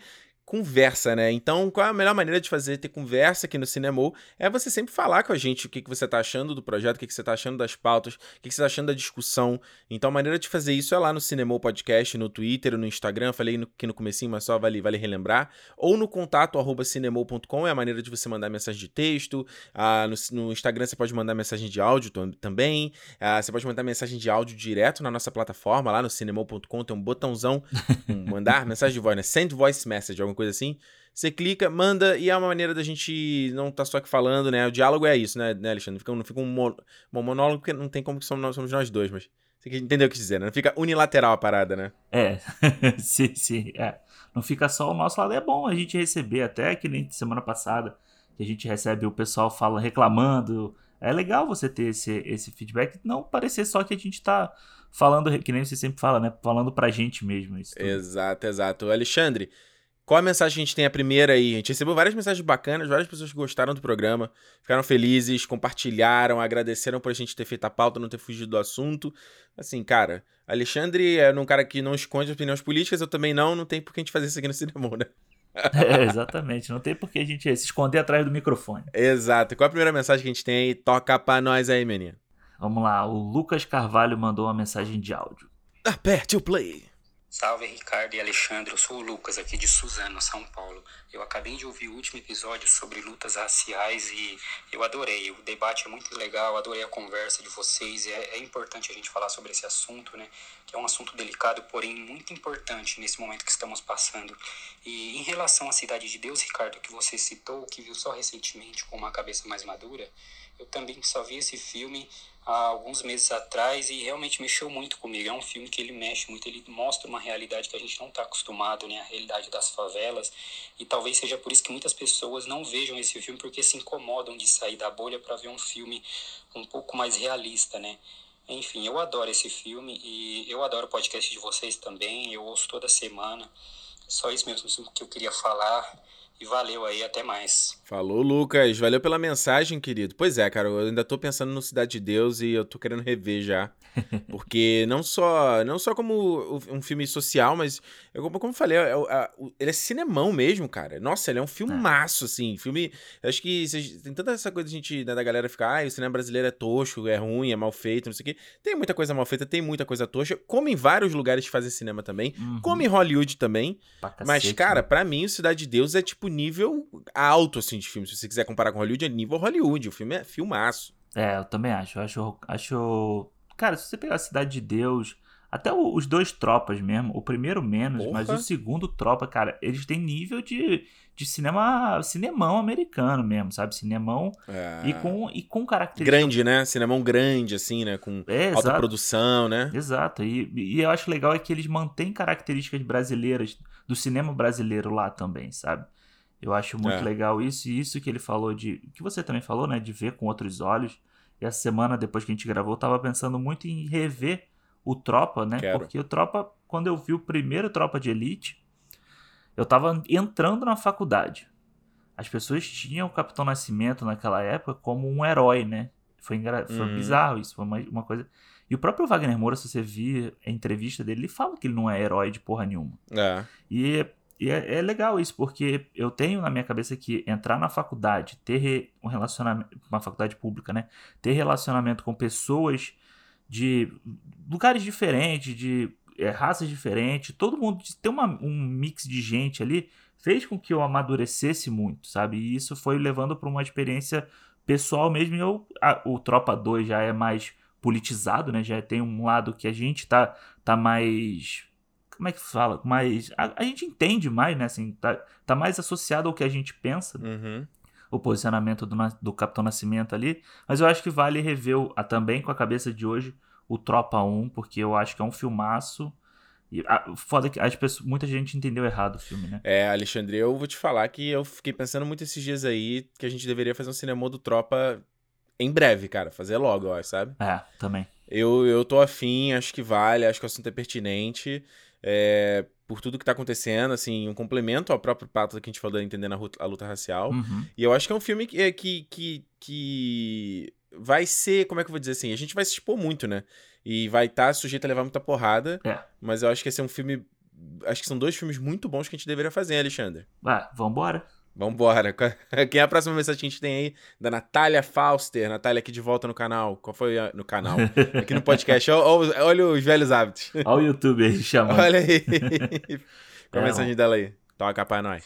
conversa, né? Então, qual é a melhor maneira de fazer ter conversa aqui no Cinemou? É você sempre falar com a gente o que, que você tá achando do projeto, o que, que você tá achando das pautas, o que, que você tá achando da discussão. Então, a maneira de fazer isso é lá no Cinemou Podcast, no Twitter, no Instagram, falei no, aqui no comecinho, mas só vale, vale relembrar. Ou no contato arroba cinemou.com é a maneira de você mandar mensagem de texto. Ah, no, no Instagram você pode mandar mensagem de áudio tam- também. Ah, você pode mandar mensagem de áudio direto na nossa plataforma, lá no cinemou.com, tem um botãozão, um mandar mensagem de voz, né? Send voice message, alguma coisa assim. Você clica, manda, e é uma maneira da gente não tá só aqui falando, né? O diálogo é isso, né, né Alexandre? Fica, não fica um, mon- monólogo, porque não tem como que somos nós, somos nós dois, mas você entendeu o que dizer, né? Não fica unilateral a parada, né? É, sim, sim. É. Não fica só o nosso lado. É bom a gente receber, até que nem semana passada, que a gente recebe o pessoal fala, reclamando. É legal você ter esse, esse feedback, não parecer só que a gente tá falando, que nem você sempre fala, né? Falando pra gente mesmo. Isso tudo. Exato, exato. Alexandre, qual a mensagem que a gente tem a primeira aí? A gente recebeu várias mensagens bacanas, várias pessoas que gostaram do programa, ficaram felizes, compartilharam, agradeceram por a gente ter feito a pauta, não ter fugido do assunto. Assim, cara, Alexandre é um cara que não esconde opiniões políticas, eu também não, não tem por que a gente fazer isso aqui no cinema, né? É, exatamente. Não tem por que a gente se esconder atrás do microfone. Exato. Qual a primeira mensagem que a gente tem aí? Toca pra nós aí, menino. Vamos lá, o Lucas Carvalho mandou uma mensagem de áudio. Aperte o play. Salve Ricardo e Alexandre, eu sou o Lucas aqui de Suzano, São Paulo. Eu acabei de ouvir o último episódio sobre lutas raciais e eu adorei. O debate é muito legal, adorei a conversa de vocês. É, é importante a gente falar sobre esse assunto, né? Que é um assunto delicado, porém muito importante nesse momento que estamos passando. E em relação à Cidade de Deus, Ricardo, que você citou, que viu só recentemente com uma cabeça mais madura, eu também só vi esse filme há alguns meses atrás e realmente mexeu muito comigo. É um filme que ele mexe muito, ele mostra uma realidade que a gente não está acostumado, né? A realidade das favelas. E talvez seja por isso que muitas pessoas não vejam esse filme porque se incomodam de sair da bolha para ver um filme um pouco mais realista, né? Enfim, eu adoro esse filme e eu adoro o podcast de vocês também. Eu ouço toda semana. Só isso mesmo que eu queria falar. E valeu aí, até mais. Falou, Lucas. Valeu pela mensagem, querido. Pois é, cara, eu ainda tô pensando no Cidade de Deus e eu tô querendo rever já. Porque não só não só como um filme social, mas eu, como eu falei, é- é- é- ele é cinemão mesmo, cara. Nossa, ele é um filmaço, assim. Filme. Acho que tem tanta essa coisa de gente, né, da galera ficar, ah, o cinema brasileiro é tosco, é ruim, é mal feito, não sei o quê. Tem muita coisa mal feita, tem muita coisa tosca. Como em vários lugares que fazem cinema também. Uhum, Como em Hollywood também. pra Mas, cara, né? pra mim, o Cidade de Deus é tipo nível alto, assim, de filme. Se você quiser comparar com Hollywood, é nível Hollywood. O filme é filmaço. É, eu também acho. Eu acho, acho. Cara, se você pegar a Cidade de Deus, até os dois tropas mesmo, o primeiro menos, mas o segundo tropa, cara, eles têm nível de, de cinema, cinemão americano mesmo, sabe? Cinemão É... e com e com características Grande, né? Cinemão grande, assim, né? Com É, alta exato. produção, né? Exato. E, e eu acho legal é que eles mantêm características brasileiras do cinema brasileiro lá também, sabe? Eu acho muito É. legal isso e isso que ele falou de que você também falou, né, de ver com outros olhos. E essa semana, depois que a gente gravou, eu tava pensando muito em rever o Tropa, né? Quero. Porque o Tropa, quando eu vi o primeiro Tropa de Elite, eu tava entrando na faculdade. As pessoas tinham o Capitão Nascimento naquela época como um herói, né? Foi, engra... foi Uhum. bizarro isso, foi uma, uma coisa. E o próprio Wagner Moura, se você vir a entrevista dele, ele fala que ele não é herói de porra nenhuma. É. E, e é, é legal isso, porque eu tenho na minha cabeça que entrar na faculdade, ter um relacionamento, uma faculdade pública, né? Ter relacionamento com pessoas de lugares diferentes, de é, raças diferentes, todo mundo ter uma, um mix de gente ali, fez com que eu amadurecesse muito, sabe? E isso foi levando para uma experiência pessoal mesmo. E eu, a- o Tropa 2 já é mais politizado, né? Já tem um lado que a gente tá, tá mais. Como é que fala? Mais. A, a gente entende mais, né? Assim, tá, tá mais associado ao que a gente pensa, Uhum. o posicionamento do, do Capitão Nascimento ali. Mas eu acho que vale rever o- a, também com a cabeça de hoje o Tropa 1, porque eu acho que é um filmaço. E, a, foda que as pessoas, muita gente entendeu errado o filme, né? É, Alexandre, eu vou te falar que eu fiquei pensando muito esses dias aí que a gente deveria fazer um cinema do Tropa em breve, cara. Fazer logo, acho, sabe? É, também. Eu, eu tô afim, acho que vale, acho que o assunto é pertinente. É, por tudo que tá acontecendo, assim, um complemento ao próprio pato que a gente falou de entendendo a, a luta racial. Uhum. E eu acho que é um filme que, é, que, que, que vai ser, como é que eu vou dizer assim? A gente vai se expor muito, né? E vai estar sujeito a levar muita porrada. É. Mas eu acho que esse é um filme. Acho que são dois filmes muito bons que a gente deveria fazer, hein, Alexandre. Ah, vambora. Vambora. Quem é a próxima mensagem que a gente tem aí? Da Natália Fauster. Natália aqui de volta no canal. Qual foi a... no canal? Aqui no podcast. Os- Olha, os velhos hábitos. Olha o YouTube aí chamando. Olha aí. Qual a É, mensagem dela aí? Toca pra nós.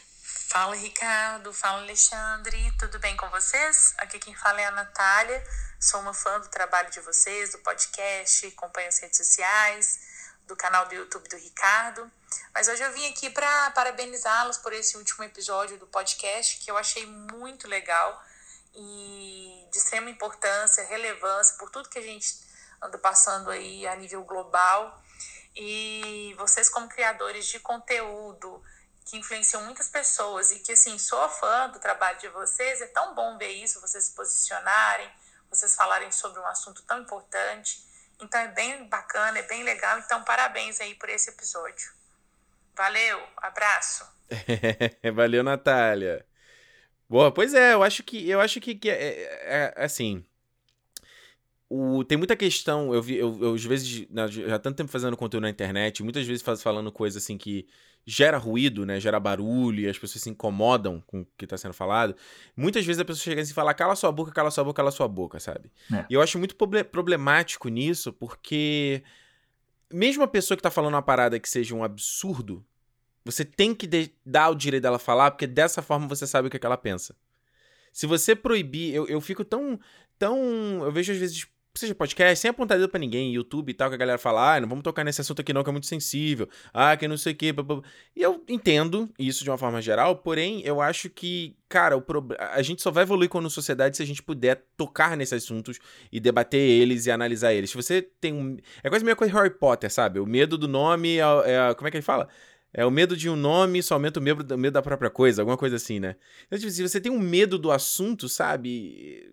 Fala Ricardo, fala Alexandre, tudo bem com vocês? Aqui quem fala é a Natália, sou uma fã do trabalho de vocês, do podcast, acompanho as redes sociais, do canal do YouTube do Ricardo. Mas hoje eu vim aqui para parabenizá-los por esse último episódio do podcast, que eu achei muito legal e de extrema importância, relevância por tudo que a gente anda passando aí a nível global. E vocês, como criadores de conteúdo, que influenciam muitas pessoas e que, assim, sou fã do trabalho de vocês. É tão bom ver isso, vocês se posicionarem, vocês falarem sobre um assunto tão importante. Então, é bem bacana, é bem legal. Então, parabéns aí por esse episódio. Valeu, abraço. Valeu, Natália. Boa, pois é, eu acho que eu acho que, que é, é- é assim. O, tem muita questão, eu vi, eu, eu, às vezes, na- já há tanto tempo fazendo conteúdo na internet, muitas vezes faz, falando coisa assim que gera ruído, né? Gera barulho e as pessoas se incomodam com o que tá sendo falado. Muitas vezes a pessoa chega assim e fala, cala sua boca, cala sua boca, cala sua boca, sabe? É. E eu acho muito proble- problemático nisso, porque mesmo a pessoa que tá falando uma parada que seja um absurdo, você tem que dar o direito dela falar, porque dessa forma você sabe o que, é que ela pensa. Se você proibir, eu, eu fico tão. tão. Eu vejo às vezes, seja podcast, sem apontar dedo pra ninguém, YouTube e tal, que a galera fala, ah, não vamos tocar nesse assunto aqui não, que é muito sensível, ah, que não sei o quê. blá, blá, blá." E eu entendo isso de uma forma geral, porém, eu acho que, cara, o prob- a gente só vai evoluir como sociedade se a gente puder tocar nesses assuntos e debater eles e analisar eles. Se você tem um. É quase mesma coisa Harry Potter, sabe? O medo do nome é. é- como é que ele fala? É o medo de um nome, só aumenta o medo, o medo da própria coisa, alguma coisa assim, né? Então, tipo, se você tem um medo do assunto, sabe?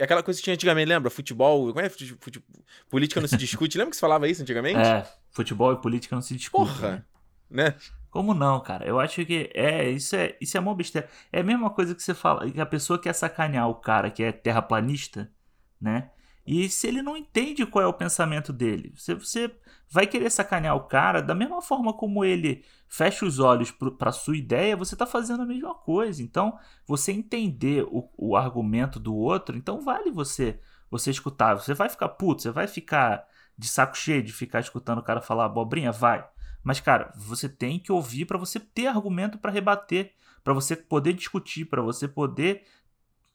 Aquela coisa que tinha antigamente, lembra? Futebol, como é? Fute- fute- política não se discute. lembra que se falava isso antigamente? É, futebol e política não se discute. né? Porra! Né? Como não, cara? Eu acho que é isso é isso é mó besteira. É a mesma coisa que você fala, que a pessoa quer sacanear o cara que é terraplanista, né? E se ele não entende qual é o pensamento dele, você, você vai querer sacanear o cara da mesma forma como ele fecha os olhos pra sua ideia, você tá fazendo a mesma coisa. Então, você entender o, o argumento do outro, então vale você você escutar. Você vai ficar puto, você vai ficar de saco cheio de ficar escutando o cara falar abobrinha? Vai. Mas, cara, você tem que ouvir pra você ter argumento pra rebater, pra você poder discutir, pra você poder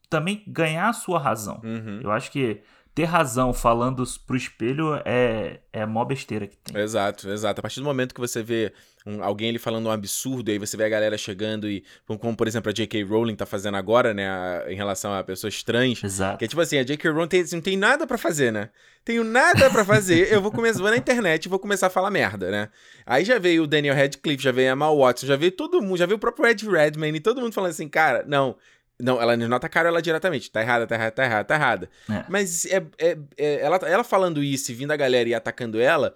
também ganhar a sua razão. Uhum. Eu acho que ter razão falando pro espelho é, é maior besteira que tem. Exato, exato. A partir do momento que você vê um- alguém ali falando um absurdo, aí você vê a galera chegando e, como, por exemplo a J.K. Rowling tá fazendo agora, né, a- em relação a pessoas trans, Exato. que é tipo assim, a J.K. Rowling tem, não tem nada pra fazer, né? Tenho nada pra fazer, eu vou começar, vou na internet e vou começar a falar merda, né? Aí já veio o Daniel Radcliffe, já veio a Emma Watson, já veio todo mundo, já veio o próprio Ed Redmayne e todo mundo falando assim, cara, não, Não, ela não atacaram ela diretamente. Tá errada, tá errada, tá errada, tá errada. É. Mas é, é- é- ela, ela falando isso e vindo a galera e atacando ela,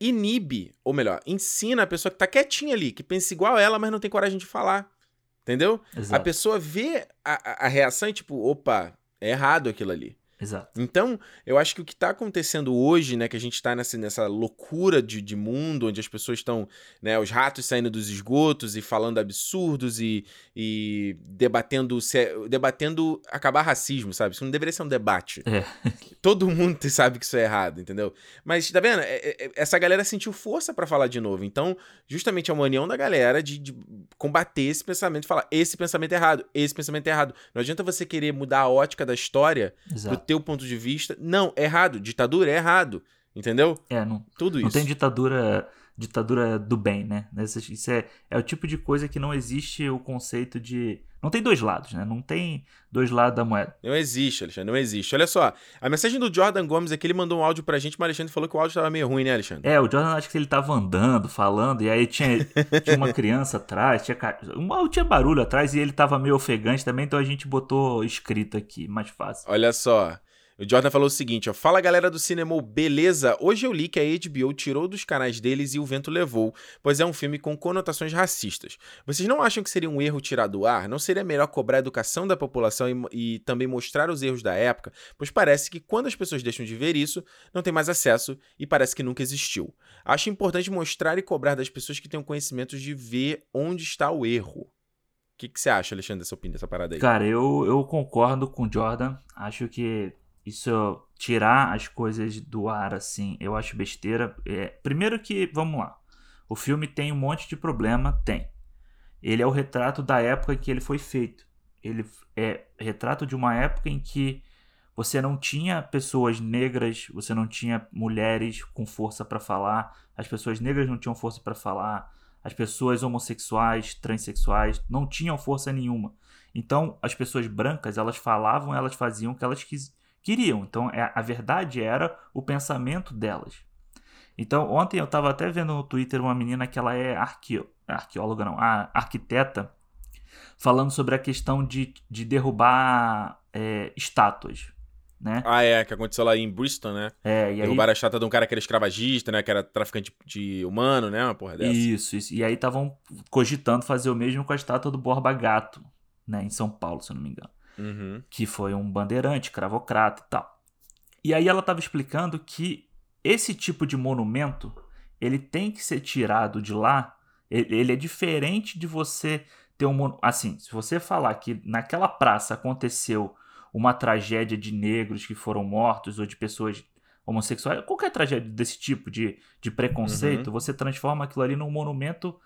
inibe, ou melhor, ensina a pessoa que tá quietinha ali, que pensa igual ela, mas não tem coragem de falar. Entendeu? A Exato. pessoa vê a, a- a reação e tipo, opa, é errado aquilo ali. Exato. Então, eu acho que o que tá acontecendo hoje, né, que a gente tá nessa, nessa loucura de, de mundo, onde as pessoas estão, né, os ratos saindo dos esgotos e falando absurdos e, e debatendo, se é- debatendo acabar racismo, sabe? Isso não deveria ser um debate. É. Todo mundo sabe que isso é errado, entendeu? Mas, tá vendo? É- é- essa galera sentiu força pra falar de novo. Então, justamente é uma união da galera de, de combater esse pensamento, falar esse pensamento é errado, esse pensamento é errado. Não adianta você querer mudar a ótica da história Exato. Teu ponto de vista. Não, é errado. Ditadura é errado. Entendeu? É, não, Tudo não isso. tem ditadura ditadura do bem, né? Esse- Isso é, é o tipo de coisa que não existe o conceito de. Não tem dois lados, né? Não tem dois lados da moeda. Não existe, Alexandre, não existe. Olha só, a mensagem do Jordan Gomes aqui, ele mandou um áudio pra gente, mas o Alexandre falou que o áudio tava meio ruim, né, Alexandre? É, o Jordan acho que ele tava andando, falando, e aí tinha, tinha uma criança atrás, tinha, um, tinha barulho atrás e ele tava meio ofegante também, então a gente botou escrito aqui, mais fácil. Olha só. O Jordan falou o seguinte, ó. Fala galera do cinema, beleza? Hoje eu li que a HBO tirou dos canais deles e o vento levou, pois é um filme com conotações racistas. Vocês não acham que seria um erro tirar do ar? Não seria melhor cobrar a educação da população e, e também mostrar os erros da época? Pois parece que quando as pessoas deixam de ver isso, não tem mais acesso e parece que nunca existiu. Acho importante mostrar e cobrar das pessoas que tenham conhecimento de ver onde está o erro. O que, que você acha, Alexandre, dessa opinião, dessa parada aí? Cara, eu, eu concordo com o Jordan. Acho que isso tirar as coisas do ar assim, eu acho besteira. É, primeiro que, vamos lá. O filme tem um monte de problema, tem. Ele é o retrato da época em que ele foi feito. Ele é retrato de uma época em que você não tinha pessoas negras, você não tinha mulheres com força para falar, as pessoas negras não tinham força para falar, as pessoas homossexuais, transexuais não tinham força nenhuma. Então, as pessoas brancas, elas falavam, elas faziam o que elas quis- queriam. Então, é- a verdade era o pensamento delas. Então, ontem eu estava até vendo no Twitter uma menina que ela é arqueo, arqueóloga, não, a arquiteta, falando sobre a questão de, de derrubar é, estátuas, né? Ah, é, que aconteceu lá em Bristol, né? É, e aí, Derrubaram a estátua de um cara que era escravagista, né? Que era traficante de humano, né? Uma porra dessa. Isso, isso. E aí estavam cogitando fazer o mesmo com a estátua do Borba Gato, né, em São Paulo, se eu não me engano. Uhum. que foi um bandeirante, cravocrata e tal. E aí ela estava explicando que esse tipo de monumento, ele tem que ser tirado de lá, ele, é diferente de você ter um mon- assim, se você falar que naquela praça aconteceu uma tragédia de negros que foram mortos ou de pessoas homossexuais, qualquer tragédia desse tipo de, de preconceito, você transforma aquilo ali num monumento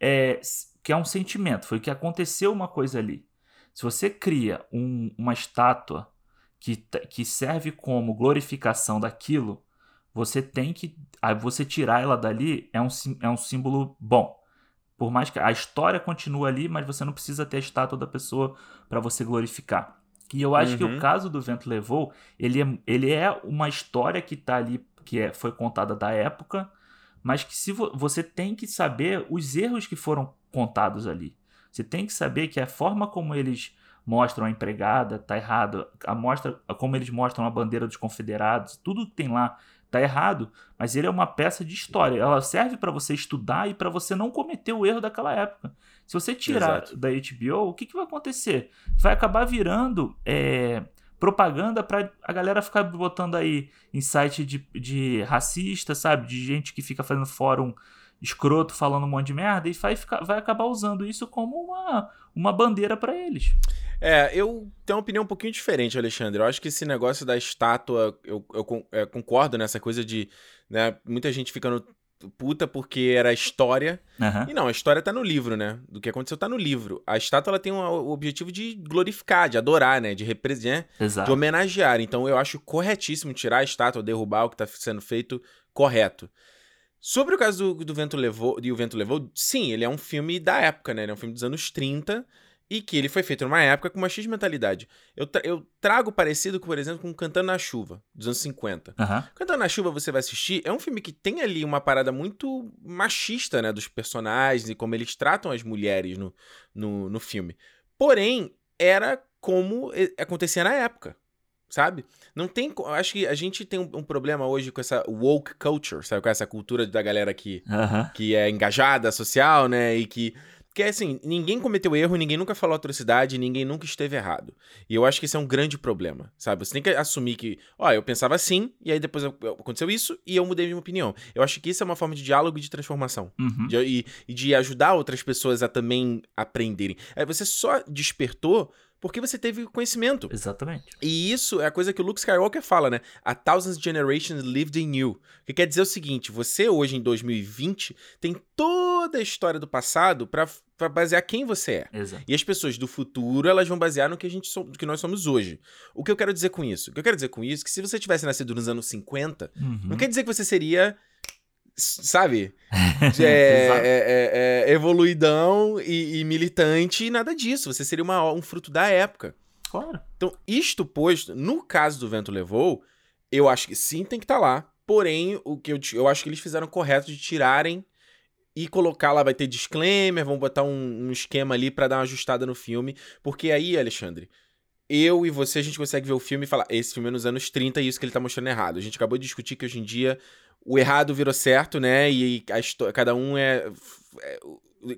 é, que é um sentimento, foi que aconteceu uma coisa ali. Se você cria um- uma estátua que, que serve como glorificação daquilo, você tem que. Você tirar ela dali é um, é um símbolo bom. Por mais que a história continue ali, mas você não precisa ter a estátua da pessoa para você glorificar. E eu acho que Uhum. o caso do Vento Levou, ele é, ele é uma história que tá ali, que é, foi contada da época, mas que se vo- você tem que saber os erros que foram contados ali. Você tem que saber que a forma como eles mostram a empregada tá errado, a mostra como eles mostram a bandeira dos confederados, tudo que tem lá tá errado, mas ele é uma peça de história. Ela serve para você estudar e para você não cometer o erro daquela época. Se você tirar Exato. da HBO, o que, que vai acontecer? Vai acabar virando é, propaganda para a galera ficar botando aí em site de, de racista, sabe? De gente que fica fazendo fórum escroto falando um monte de merda e vai, ficar, vai acabar usando isso como uma, uma bandeira para eles. É, eu tenho uma opinião um pouquinho diferente, Alexandre. Eu acho que esse negócio da estátua, eu, eu con- é, concordo nessa coisa de, né, muita gente ficando puta porque era história. Aham. E não, a história tá no livro, né? Do que aconteceu tá no livro. A estátua, ela tem um, o objetivo de glorificar, de adorar, né? De representar, de Exato. homenagear. Então eu acho corretíssimo tirar a estátua, derrubar o que tá sendo feito, correto. Sobre o caso do, do Vento Levou, de O Vento Levou, sim, ele é um filme da época, né? Ele é um filme dos anos 30 e que ele foi feito numa época com uma X mentalidade. Eu, tra- eu trago parecido, por exemplo, com Cantando na Chuva, dos anos 50. Aham. Cantando na Chuva, você vai assistir, é um filme que tem ali uma parada muito machista, né? Dos personagens e como eles tratam as mulheres no, no, no filme. Porém, era como e- acontecia na época, sabe? Não tem. Acho que a gente tem um, um problema hoje com essa woke culture, sabe? Com essa cultura da galera que, Aham. que é engajada, social, né? E que. Que é assim, ninguém cometeu erro, ninguém nunca falou atrocidade, ninguém nunca esteve errado. E eu acho que esse é um grande problema, sabe? Você tem que assumir que, ó, eu pensava assim, e aí depois eu- aconteceu isso, e eu mudei minha opinião. Eu acho que isso é uma forma de diálogo e de transformação. Uhum. De- e, e de ajudar outras pessoas a também aprenderem. Aí você só despertou porque você teve conhecimento. Exatamente. E isso é a coisa que o Luke Skywalker fala, né? A thousand generations lived in you. Que quer dizer o seguinte: você hoje em 2020 tem toda a história do passado pra pra basear quem você é. Exato. E as pessoas do futuro, elas vão basear no que a gente so- que nós somos hoje. O que eu quero dizer com isso? O que eu quero dizer com isso é que se você tivesse nascido nos anos 50, Uhum. não quer dizer que você seria sabe? É, é- é- é evoluidão e, e militante e nada disso. Você seria uma- um fruto da época. Claro. Então, isto posto, no caso do Vento Levou, eu acho que sim tem que estar lá. Porém, o que eu, eu acho que eles fizeram correto de tirarem e colocar lá, vai ter disclaimer, vão botar um, um esquema ali pra dar uma ajustada no filme. Porque aí, Alexandre, eu e você, a gente consegue ver o filme e falar: esse filme é nos anos 30 e isso que ele tá mostrando é errado. A gente acabou de discutir que hoje em dia o errado virou certo, né? E a cada um é. é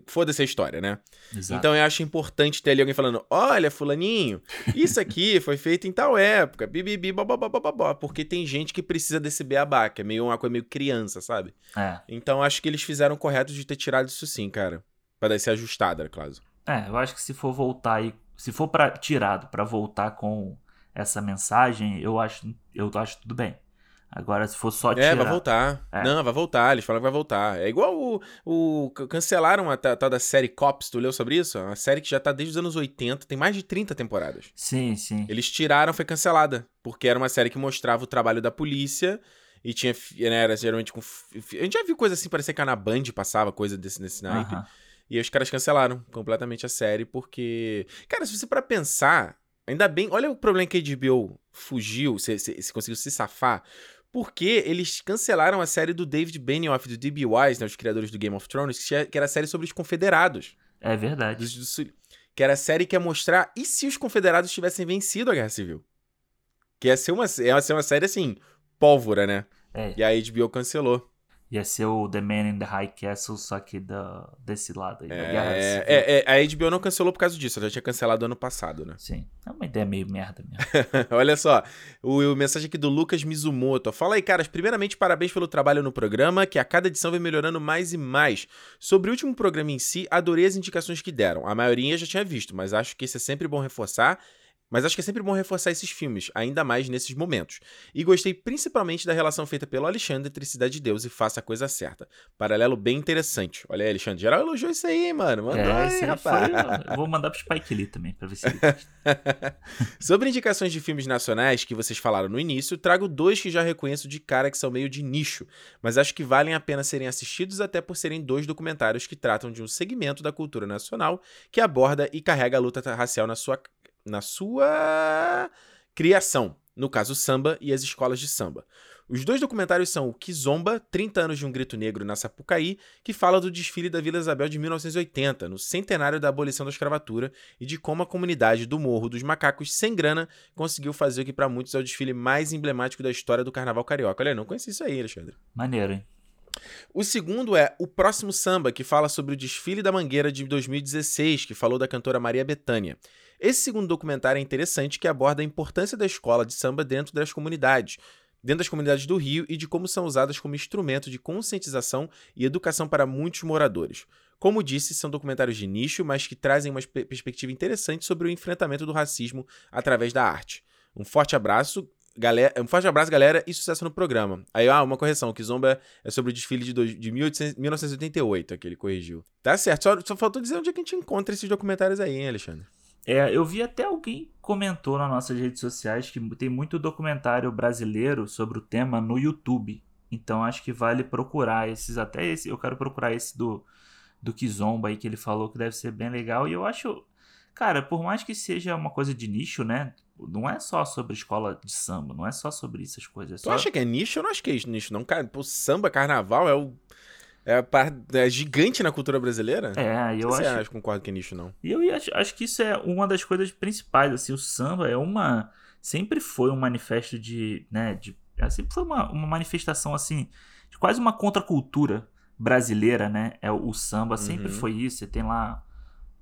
Foda-se a história, né? Exato. Então eu acho importante ter ali alguém falando: olha, Fulaninho, isso aqui foi feito em tal época, bibibi, bababababá, porque tem gente que precisa desse beabá, que é meio uma coisa meio criança, sabe? É. Então acho que eles fizeram correto de ter tirado isso sim, cara. Pra dar esse ajustada, claro. É, eu acho que se for voltar aí, se for para tirado pra voltar com essa mensagem, eu acho, eu acho tudo bem. Agora, se for só tirar, É, vai voltar. É. Não, vai voltar, eles falam que vai voltar. É igual o. o cancelaram a ta- tal da série Cops, tu leu sobre isso? É uma série que já tá desde os anos 80, tem mais de 30 temporadas. Sim, sim. Eles tiraram, foi cancelada. Porque era uma série que mostrava o trabalho da polícia. E tinha. Né, era geralmente com. A gente já viu coisa assim, parecia que a na Band passava coisa desse, nesse naipe. Aham. E aí os caras cancelaram completamente a série, porque. Cara, se você para pensar, ainda bem. Olha o problema que a HBO fugiu, se, se, se conseguiu se safar. Porque eles cancelaram a série do David Benioff do D.B. Wise, né, os criadores do Game of Thrones, que que era a série sobre os confederados. É verdade. Dos- que era a série que ia mostrar e se os confederados tivessem vencido a Guerra Civil. Que ia ser uma, ia ser uma série assim, pólvora, né? É, E a HBO cancelou. Ia ser o The Man in the High Castle, só que da, desse lado aí, da Guerra É, Civil. é, é, a HBO não cancelou por causa disso, ela já tinha cancelado ano passado, né? Sim, é uma ideia meio merda mesmo. Olha só, o, o mensagem aqui do Lucas Mizumoto. Fala aí, caras. Primeiramente, parabéns pelo trabalho no programa, que a cada edição vem melhorando mais e mais. Sobre o último programa em si, adorei as indicações que deram. A maioria já tinha visto, mas acho que isso é sempre bom reforçar. Mas acho que é sempre bom reforçar esses filmes, ainda mais nesses momentos. E gostei principalmente da relação feita pelo Alexandre entre Cidade de Deus e Faça a Coisa Certa. Paralelo bem interessante. Olha aí, Alexandre. Geral elogiou isso aí, hein, mano. Mandou é, aí, rapaz. foi, vou mandar pro Spike Lee também, pra ver se ele gosta. Sobre indicações de filmes nacionais que vocês falaram no início, trago dois que já reconheço de cara que são meio de nicho, mas acho que valem a pena serem assistidos até por serem dois documentários que tratam de um segmento da cultura nacional que aborda e carrega a luta racial na sua, na sua criação. No caso, samba e as escolas de samba. Os dois documentários são o Kizomba, 30 anos de um grito negro na Sapucaí, que fala do desfile da Vila Isabel de 1980, no centenário da abolição da escravatura, e de como a comunidade do Morro dos Macacos, sem grana, conseguiu fazer o que para muitos é o desfile mais emblemático da história do carnaval carioca. Olha, não conheci isso aí, Alexandre. Maneiro, hein? O segundo é O Próximo Samba, que fala sobre o desfile da Mangueira de 2016, que falou da cantora Maria Bethânia. Esse segundo documentário é interessante que aborda a importância da escola de samba dentro das comunidades, dentro das comunidades do Rio e de como são usadas como instrumento de conscientização e educação para muitos moradores. Como disse, são documentários de nicho, mas que trazem uma pe- perspectiva interessante sobre o enfrentamento do racismo através da arte. Um forte abraço, galera, um forte abraço, galera, e sucesso no programa. Aí, ah, uma correção, que Zomba é sobre o desfile de, dois- de 1800 1988, que ele corrigiu. Tá certo, só, só faltou dizer onde é que a gente encontra esses documentários aí, hein, Alexandre? É, eu vi até alguém comentou nas nossas redes sociais que tem muito documentário brasileiro sobre o tema no YouTube. Então acho que vale procurar esses, até esse, eu quero procurar esse do do Kizomba aí que ele falou que deve ser bem legal e eu acho, cara, por mais que seja uma coisa de nicho, né? Não é só sobre escola de samba, não é só sobre essas coisas. É Tu só... acha que é nicho? Eu não acho que é nicho, não, cara. Pô, samba, carnaval é o. É, é gigante na cultura brasileira? É, eu acho, você concorda que é nicho, não. E eu acho, acho que isso é uma das coisas principais, assim, o samba é uma... Sempre foi um manifesto de, né, de... é, Sempre foi uma, uma manifestação, assim, de quase uma contracultura brasileira, né? É, o samba sempre Uhum. foi isso, você tem lá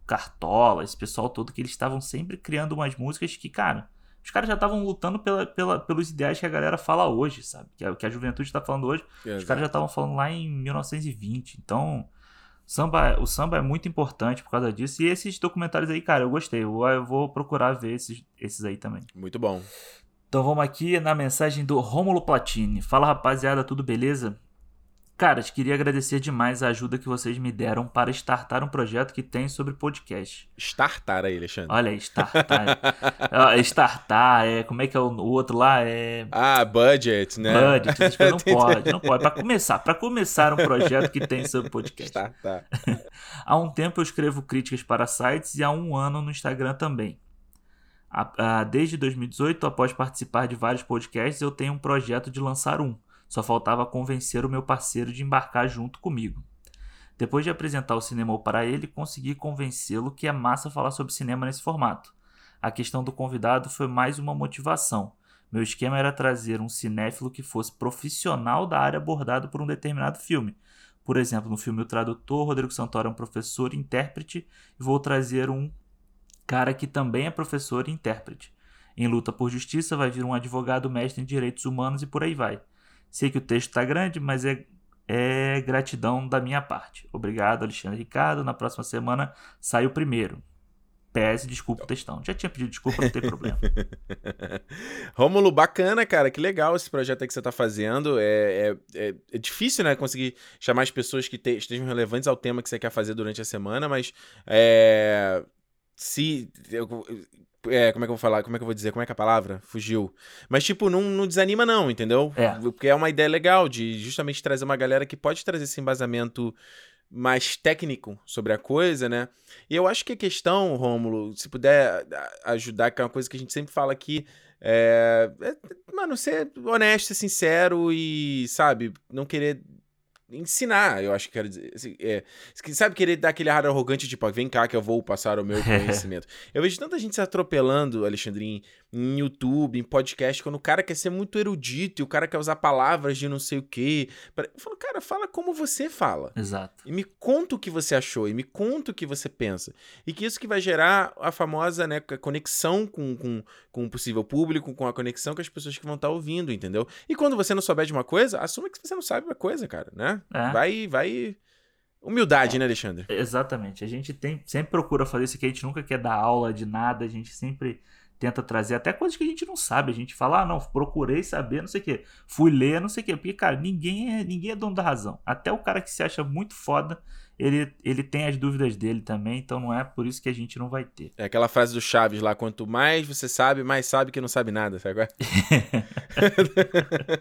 Cartola, esse pessoal todo, que eles estavam sempre criando umas músicas que, cara... Os caras já estavam lutando pela, pela, pelos ideais que a galera fala hoje, sabe? Que a, que a juventude tá falando hoje. Os caras já estavam falando lá em 1920. Então, samba, o samba é muito importante por causa disso. E esses documentários aí, cara, eu gostei. Eu, eu vou procurar ver esses, esses aí também. Muito bom. Então vamos aqui na mensagem do Rômulo Platini. Fala rapaziada, tudo beleza? Caras, queria agradecer demais a ajuda que vocês me deram para startar um projeto que tem sobre podcast. Startar aí, Alexandre. Olha aí, startar. Ó, startar, é, como é que é o, outro lá? É Ah, budget, né? budget, essas coisas não pode, não pode. Para começar, para começar um projeto que tem sobre podcast. Startar. Há um tempo eu escrevo críticas para sites e há um ano no Instagram também. Desde 2018, após participar de vários podcasts, eu tenho um projeto de lançar um. Só faltava convencer o meu parceiro de embarcar junto comigo. Depois de apresentar o cinema para ele, consegui convencê-lo que é massa falar sobre cinema nesse formato. A questão do convidado foi mais uma motivação. Meu esquema era trazer um cinéfilo que fosse profissional da área abordada por um determinado filme. Por exemplo, no filme O Tradutor, Rodrigo Santoro é um professor e intérprete, e vou trazer um cara que também é professor e intérprete. Em luta por justiça, vai vir um advogado mestre em direitos humanos e por aí vai. Sei que o texto está grande, mas é, é gratidão da minha parte. Obrigado, Alexandre Ricardo. Na próxima semana sai o primeiro. PS, desculpa o textão. Já tinha pedido desculpa, não tem problema. Rômulo, bacana, cara. Que legal esse projeto que você tá fazendo. É, é, é, é difícil, né? Conseguir chamar as pessoas que te- estejam relevantes ao tema que você quer fazer durante a semana, mas é, se. É, como é que eu vou falar? Como é que eu vou dizer? Como é que é a palavra? Fugiu. Mas, tipo, não, não desanima, não, entendeu? É. Porque é uma ideia legal de justamente trazer uma galera que pode trazer esse embasamento mais técnico sobre a coisa, né? E eu acho que a questão, Rômulo, se puder ajudar, que é uma coisa que a gente sempre fala aqui, é, é, mano, ser honesto, sincero e, sabe, não querer ensinar, eu acho que quero dizer. assim, é, sabe querer dar aquele ar arrogante, tipo, "Ah, vem cá que eu vou passar o meu conhecimento. eu vejo tanta gente se atropelando, Alexandrinho, em YouTube, em podcast, quando o cara quer ser muito erudito e o cara quer usar palavras de não sei o quê. Eu falo, cara, fala como você fala. Exato. E me conta o que você achou, e me conta o que você pensa. E que isso que vai gerar a famosa né, conexão com, com, com o possível público, com a conexão com as pessoas que vão estar ouvindo, entendeu? E quando você não souber de uma coisa, assuma que você não sabe uma coisa, cara, né? É. Vai, vai. Humildade, né, Alexandre? Exatamente. A gente tem, sempre procura fazer isso aqui, a gente nunca quer dar aula de nada, a gente sempre tenta trazer até coisas que a gente não sabe. A gente fala, ah, não, procurei saber, não sei o quê. Fui ler, não sei o quê. Porque, cara, ninguém é, ninguém é dono da razão. Até o cara que se acha muito foda, ele, ele tem as dúvidas dele também, então não é por isso que a gente não vai ter. É aquela frase do Chaves lá: quanto mais você sabe, mais sabe que não sabe nada, sabe? é?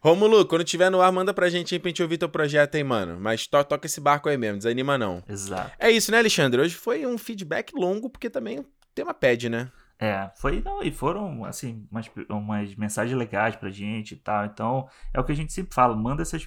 Rômulo, quando tiver no ar, manda pra gente aí pra gente ouvir teu projeto aí, mano. Mas to toca esse barco aí mesmo, desanima não. Exato. É isso, né, Alexandre? Hoje foi um feedback longo, porque também o tema pede, né? É, foi, não, e foram, assim, umas, umas mensagens legais pra gente e tal. Então, é o que a gente sempre fala, manda essas,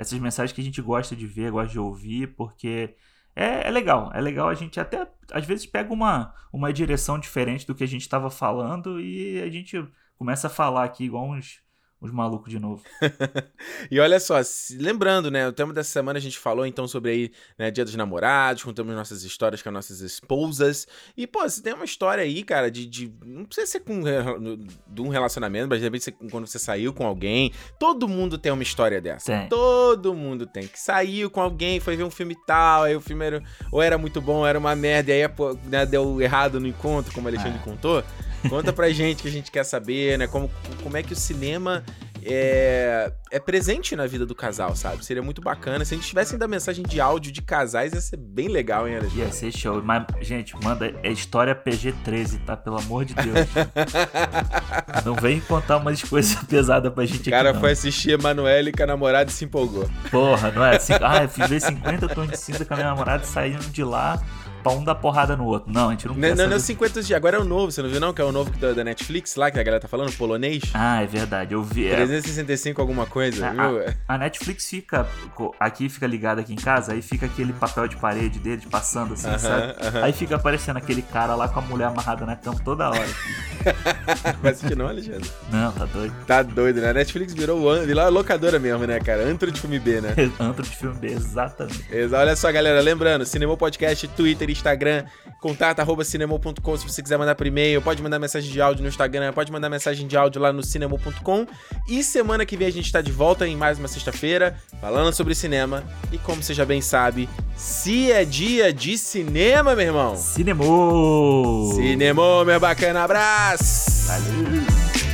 essas mensagens que a gente gosta de ver, gosta de ouvir, porque é, é legal. É legal a gente até, às vezes, pega uma, uma direção diferente do que a gente estava falando e a gente começa a falar aqui igual uns, uns malucos de novo. E olha só, lembrando, né? O tema dessa semana a gente falou então sobre aí, né, Dia dos Namorados, contamos nossas histórias com as nossas esposas. E, pô, se tem uma história aí, cara, de. de- não precisa ser com, de um relacionamento, mas de repente você- quando você saiu com alguém. Todo mundo tem uma história dessa. Tem. Todo mundo tem. Que saiu com alguém, foi ver um filme tal, aí o filme era, ou era muito bom, ou era uma merda, e aí né, deu errado no encontro, como o Alexandre Ah. contou. Conta pra gente que a gente quer saber, né? Como, como é que o cinema é, é presente na vida do casal, sabe? Seria muito bacana. Se a gente tivesse ainda mensagem de áudio de casais, ia ser bem legal, hein, Alexandre? Ia ser show. Mas, gente, manda, é história PG-13, tá? Pelo amor de Deus. Não vem contar umas coisas pesadas pra gente O cara aqui, não. foi assistir Emanuele com a namorada e se empolgou. Porra, não é? Assim, ah, eu fiz ver 50 tons de cinza com a minha namorada saindo de lá pra um dar porrada no outro. Não, a gente não Não, quer não, não é saber. o 50 dias. Agora é o novo, você não viu não? Que é o novo da, da Netflix lá, que a galera tá falando, polonês. Ah, é verdade, eu vi. é. 365 alguma coisa, A, viu? a- a Netflix fica. Aqui fica ligada aqui em casa, aí fica aquele papel de parede deles passando assim, Aham, sabe? aham. Aí fica aparecendo aquele cara lá com a mulher amarrada na cama toda hora. Vai assistir não, Alexandre? Não, tá doido. Tá doido, né? A Netflix virou, o an- virou locadora mesmo, né, cara? Antro de filme B, né? Antro de filme B, exatamente. Exa- Olha só, galera, lembrando, Cinemou Podcast, Twitter, Instagram, contato arroba cinemou.com se você quiser mandar por e-mail, pode mandar mensagem de áudio no Instagram, pode mandar mensagem de áudio lá no cinemou.com. E semana que vem a gente tá de volta em mais uma sexta-feira, falando sobre cinema. E como você já bem sabe, se é dia de cinema, meu irmão. Cinemou! Cinemou, meu bacana, abraço! Valeu!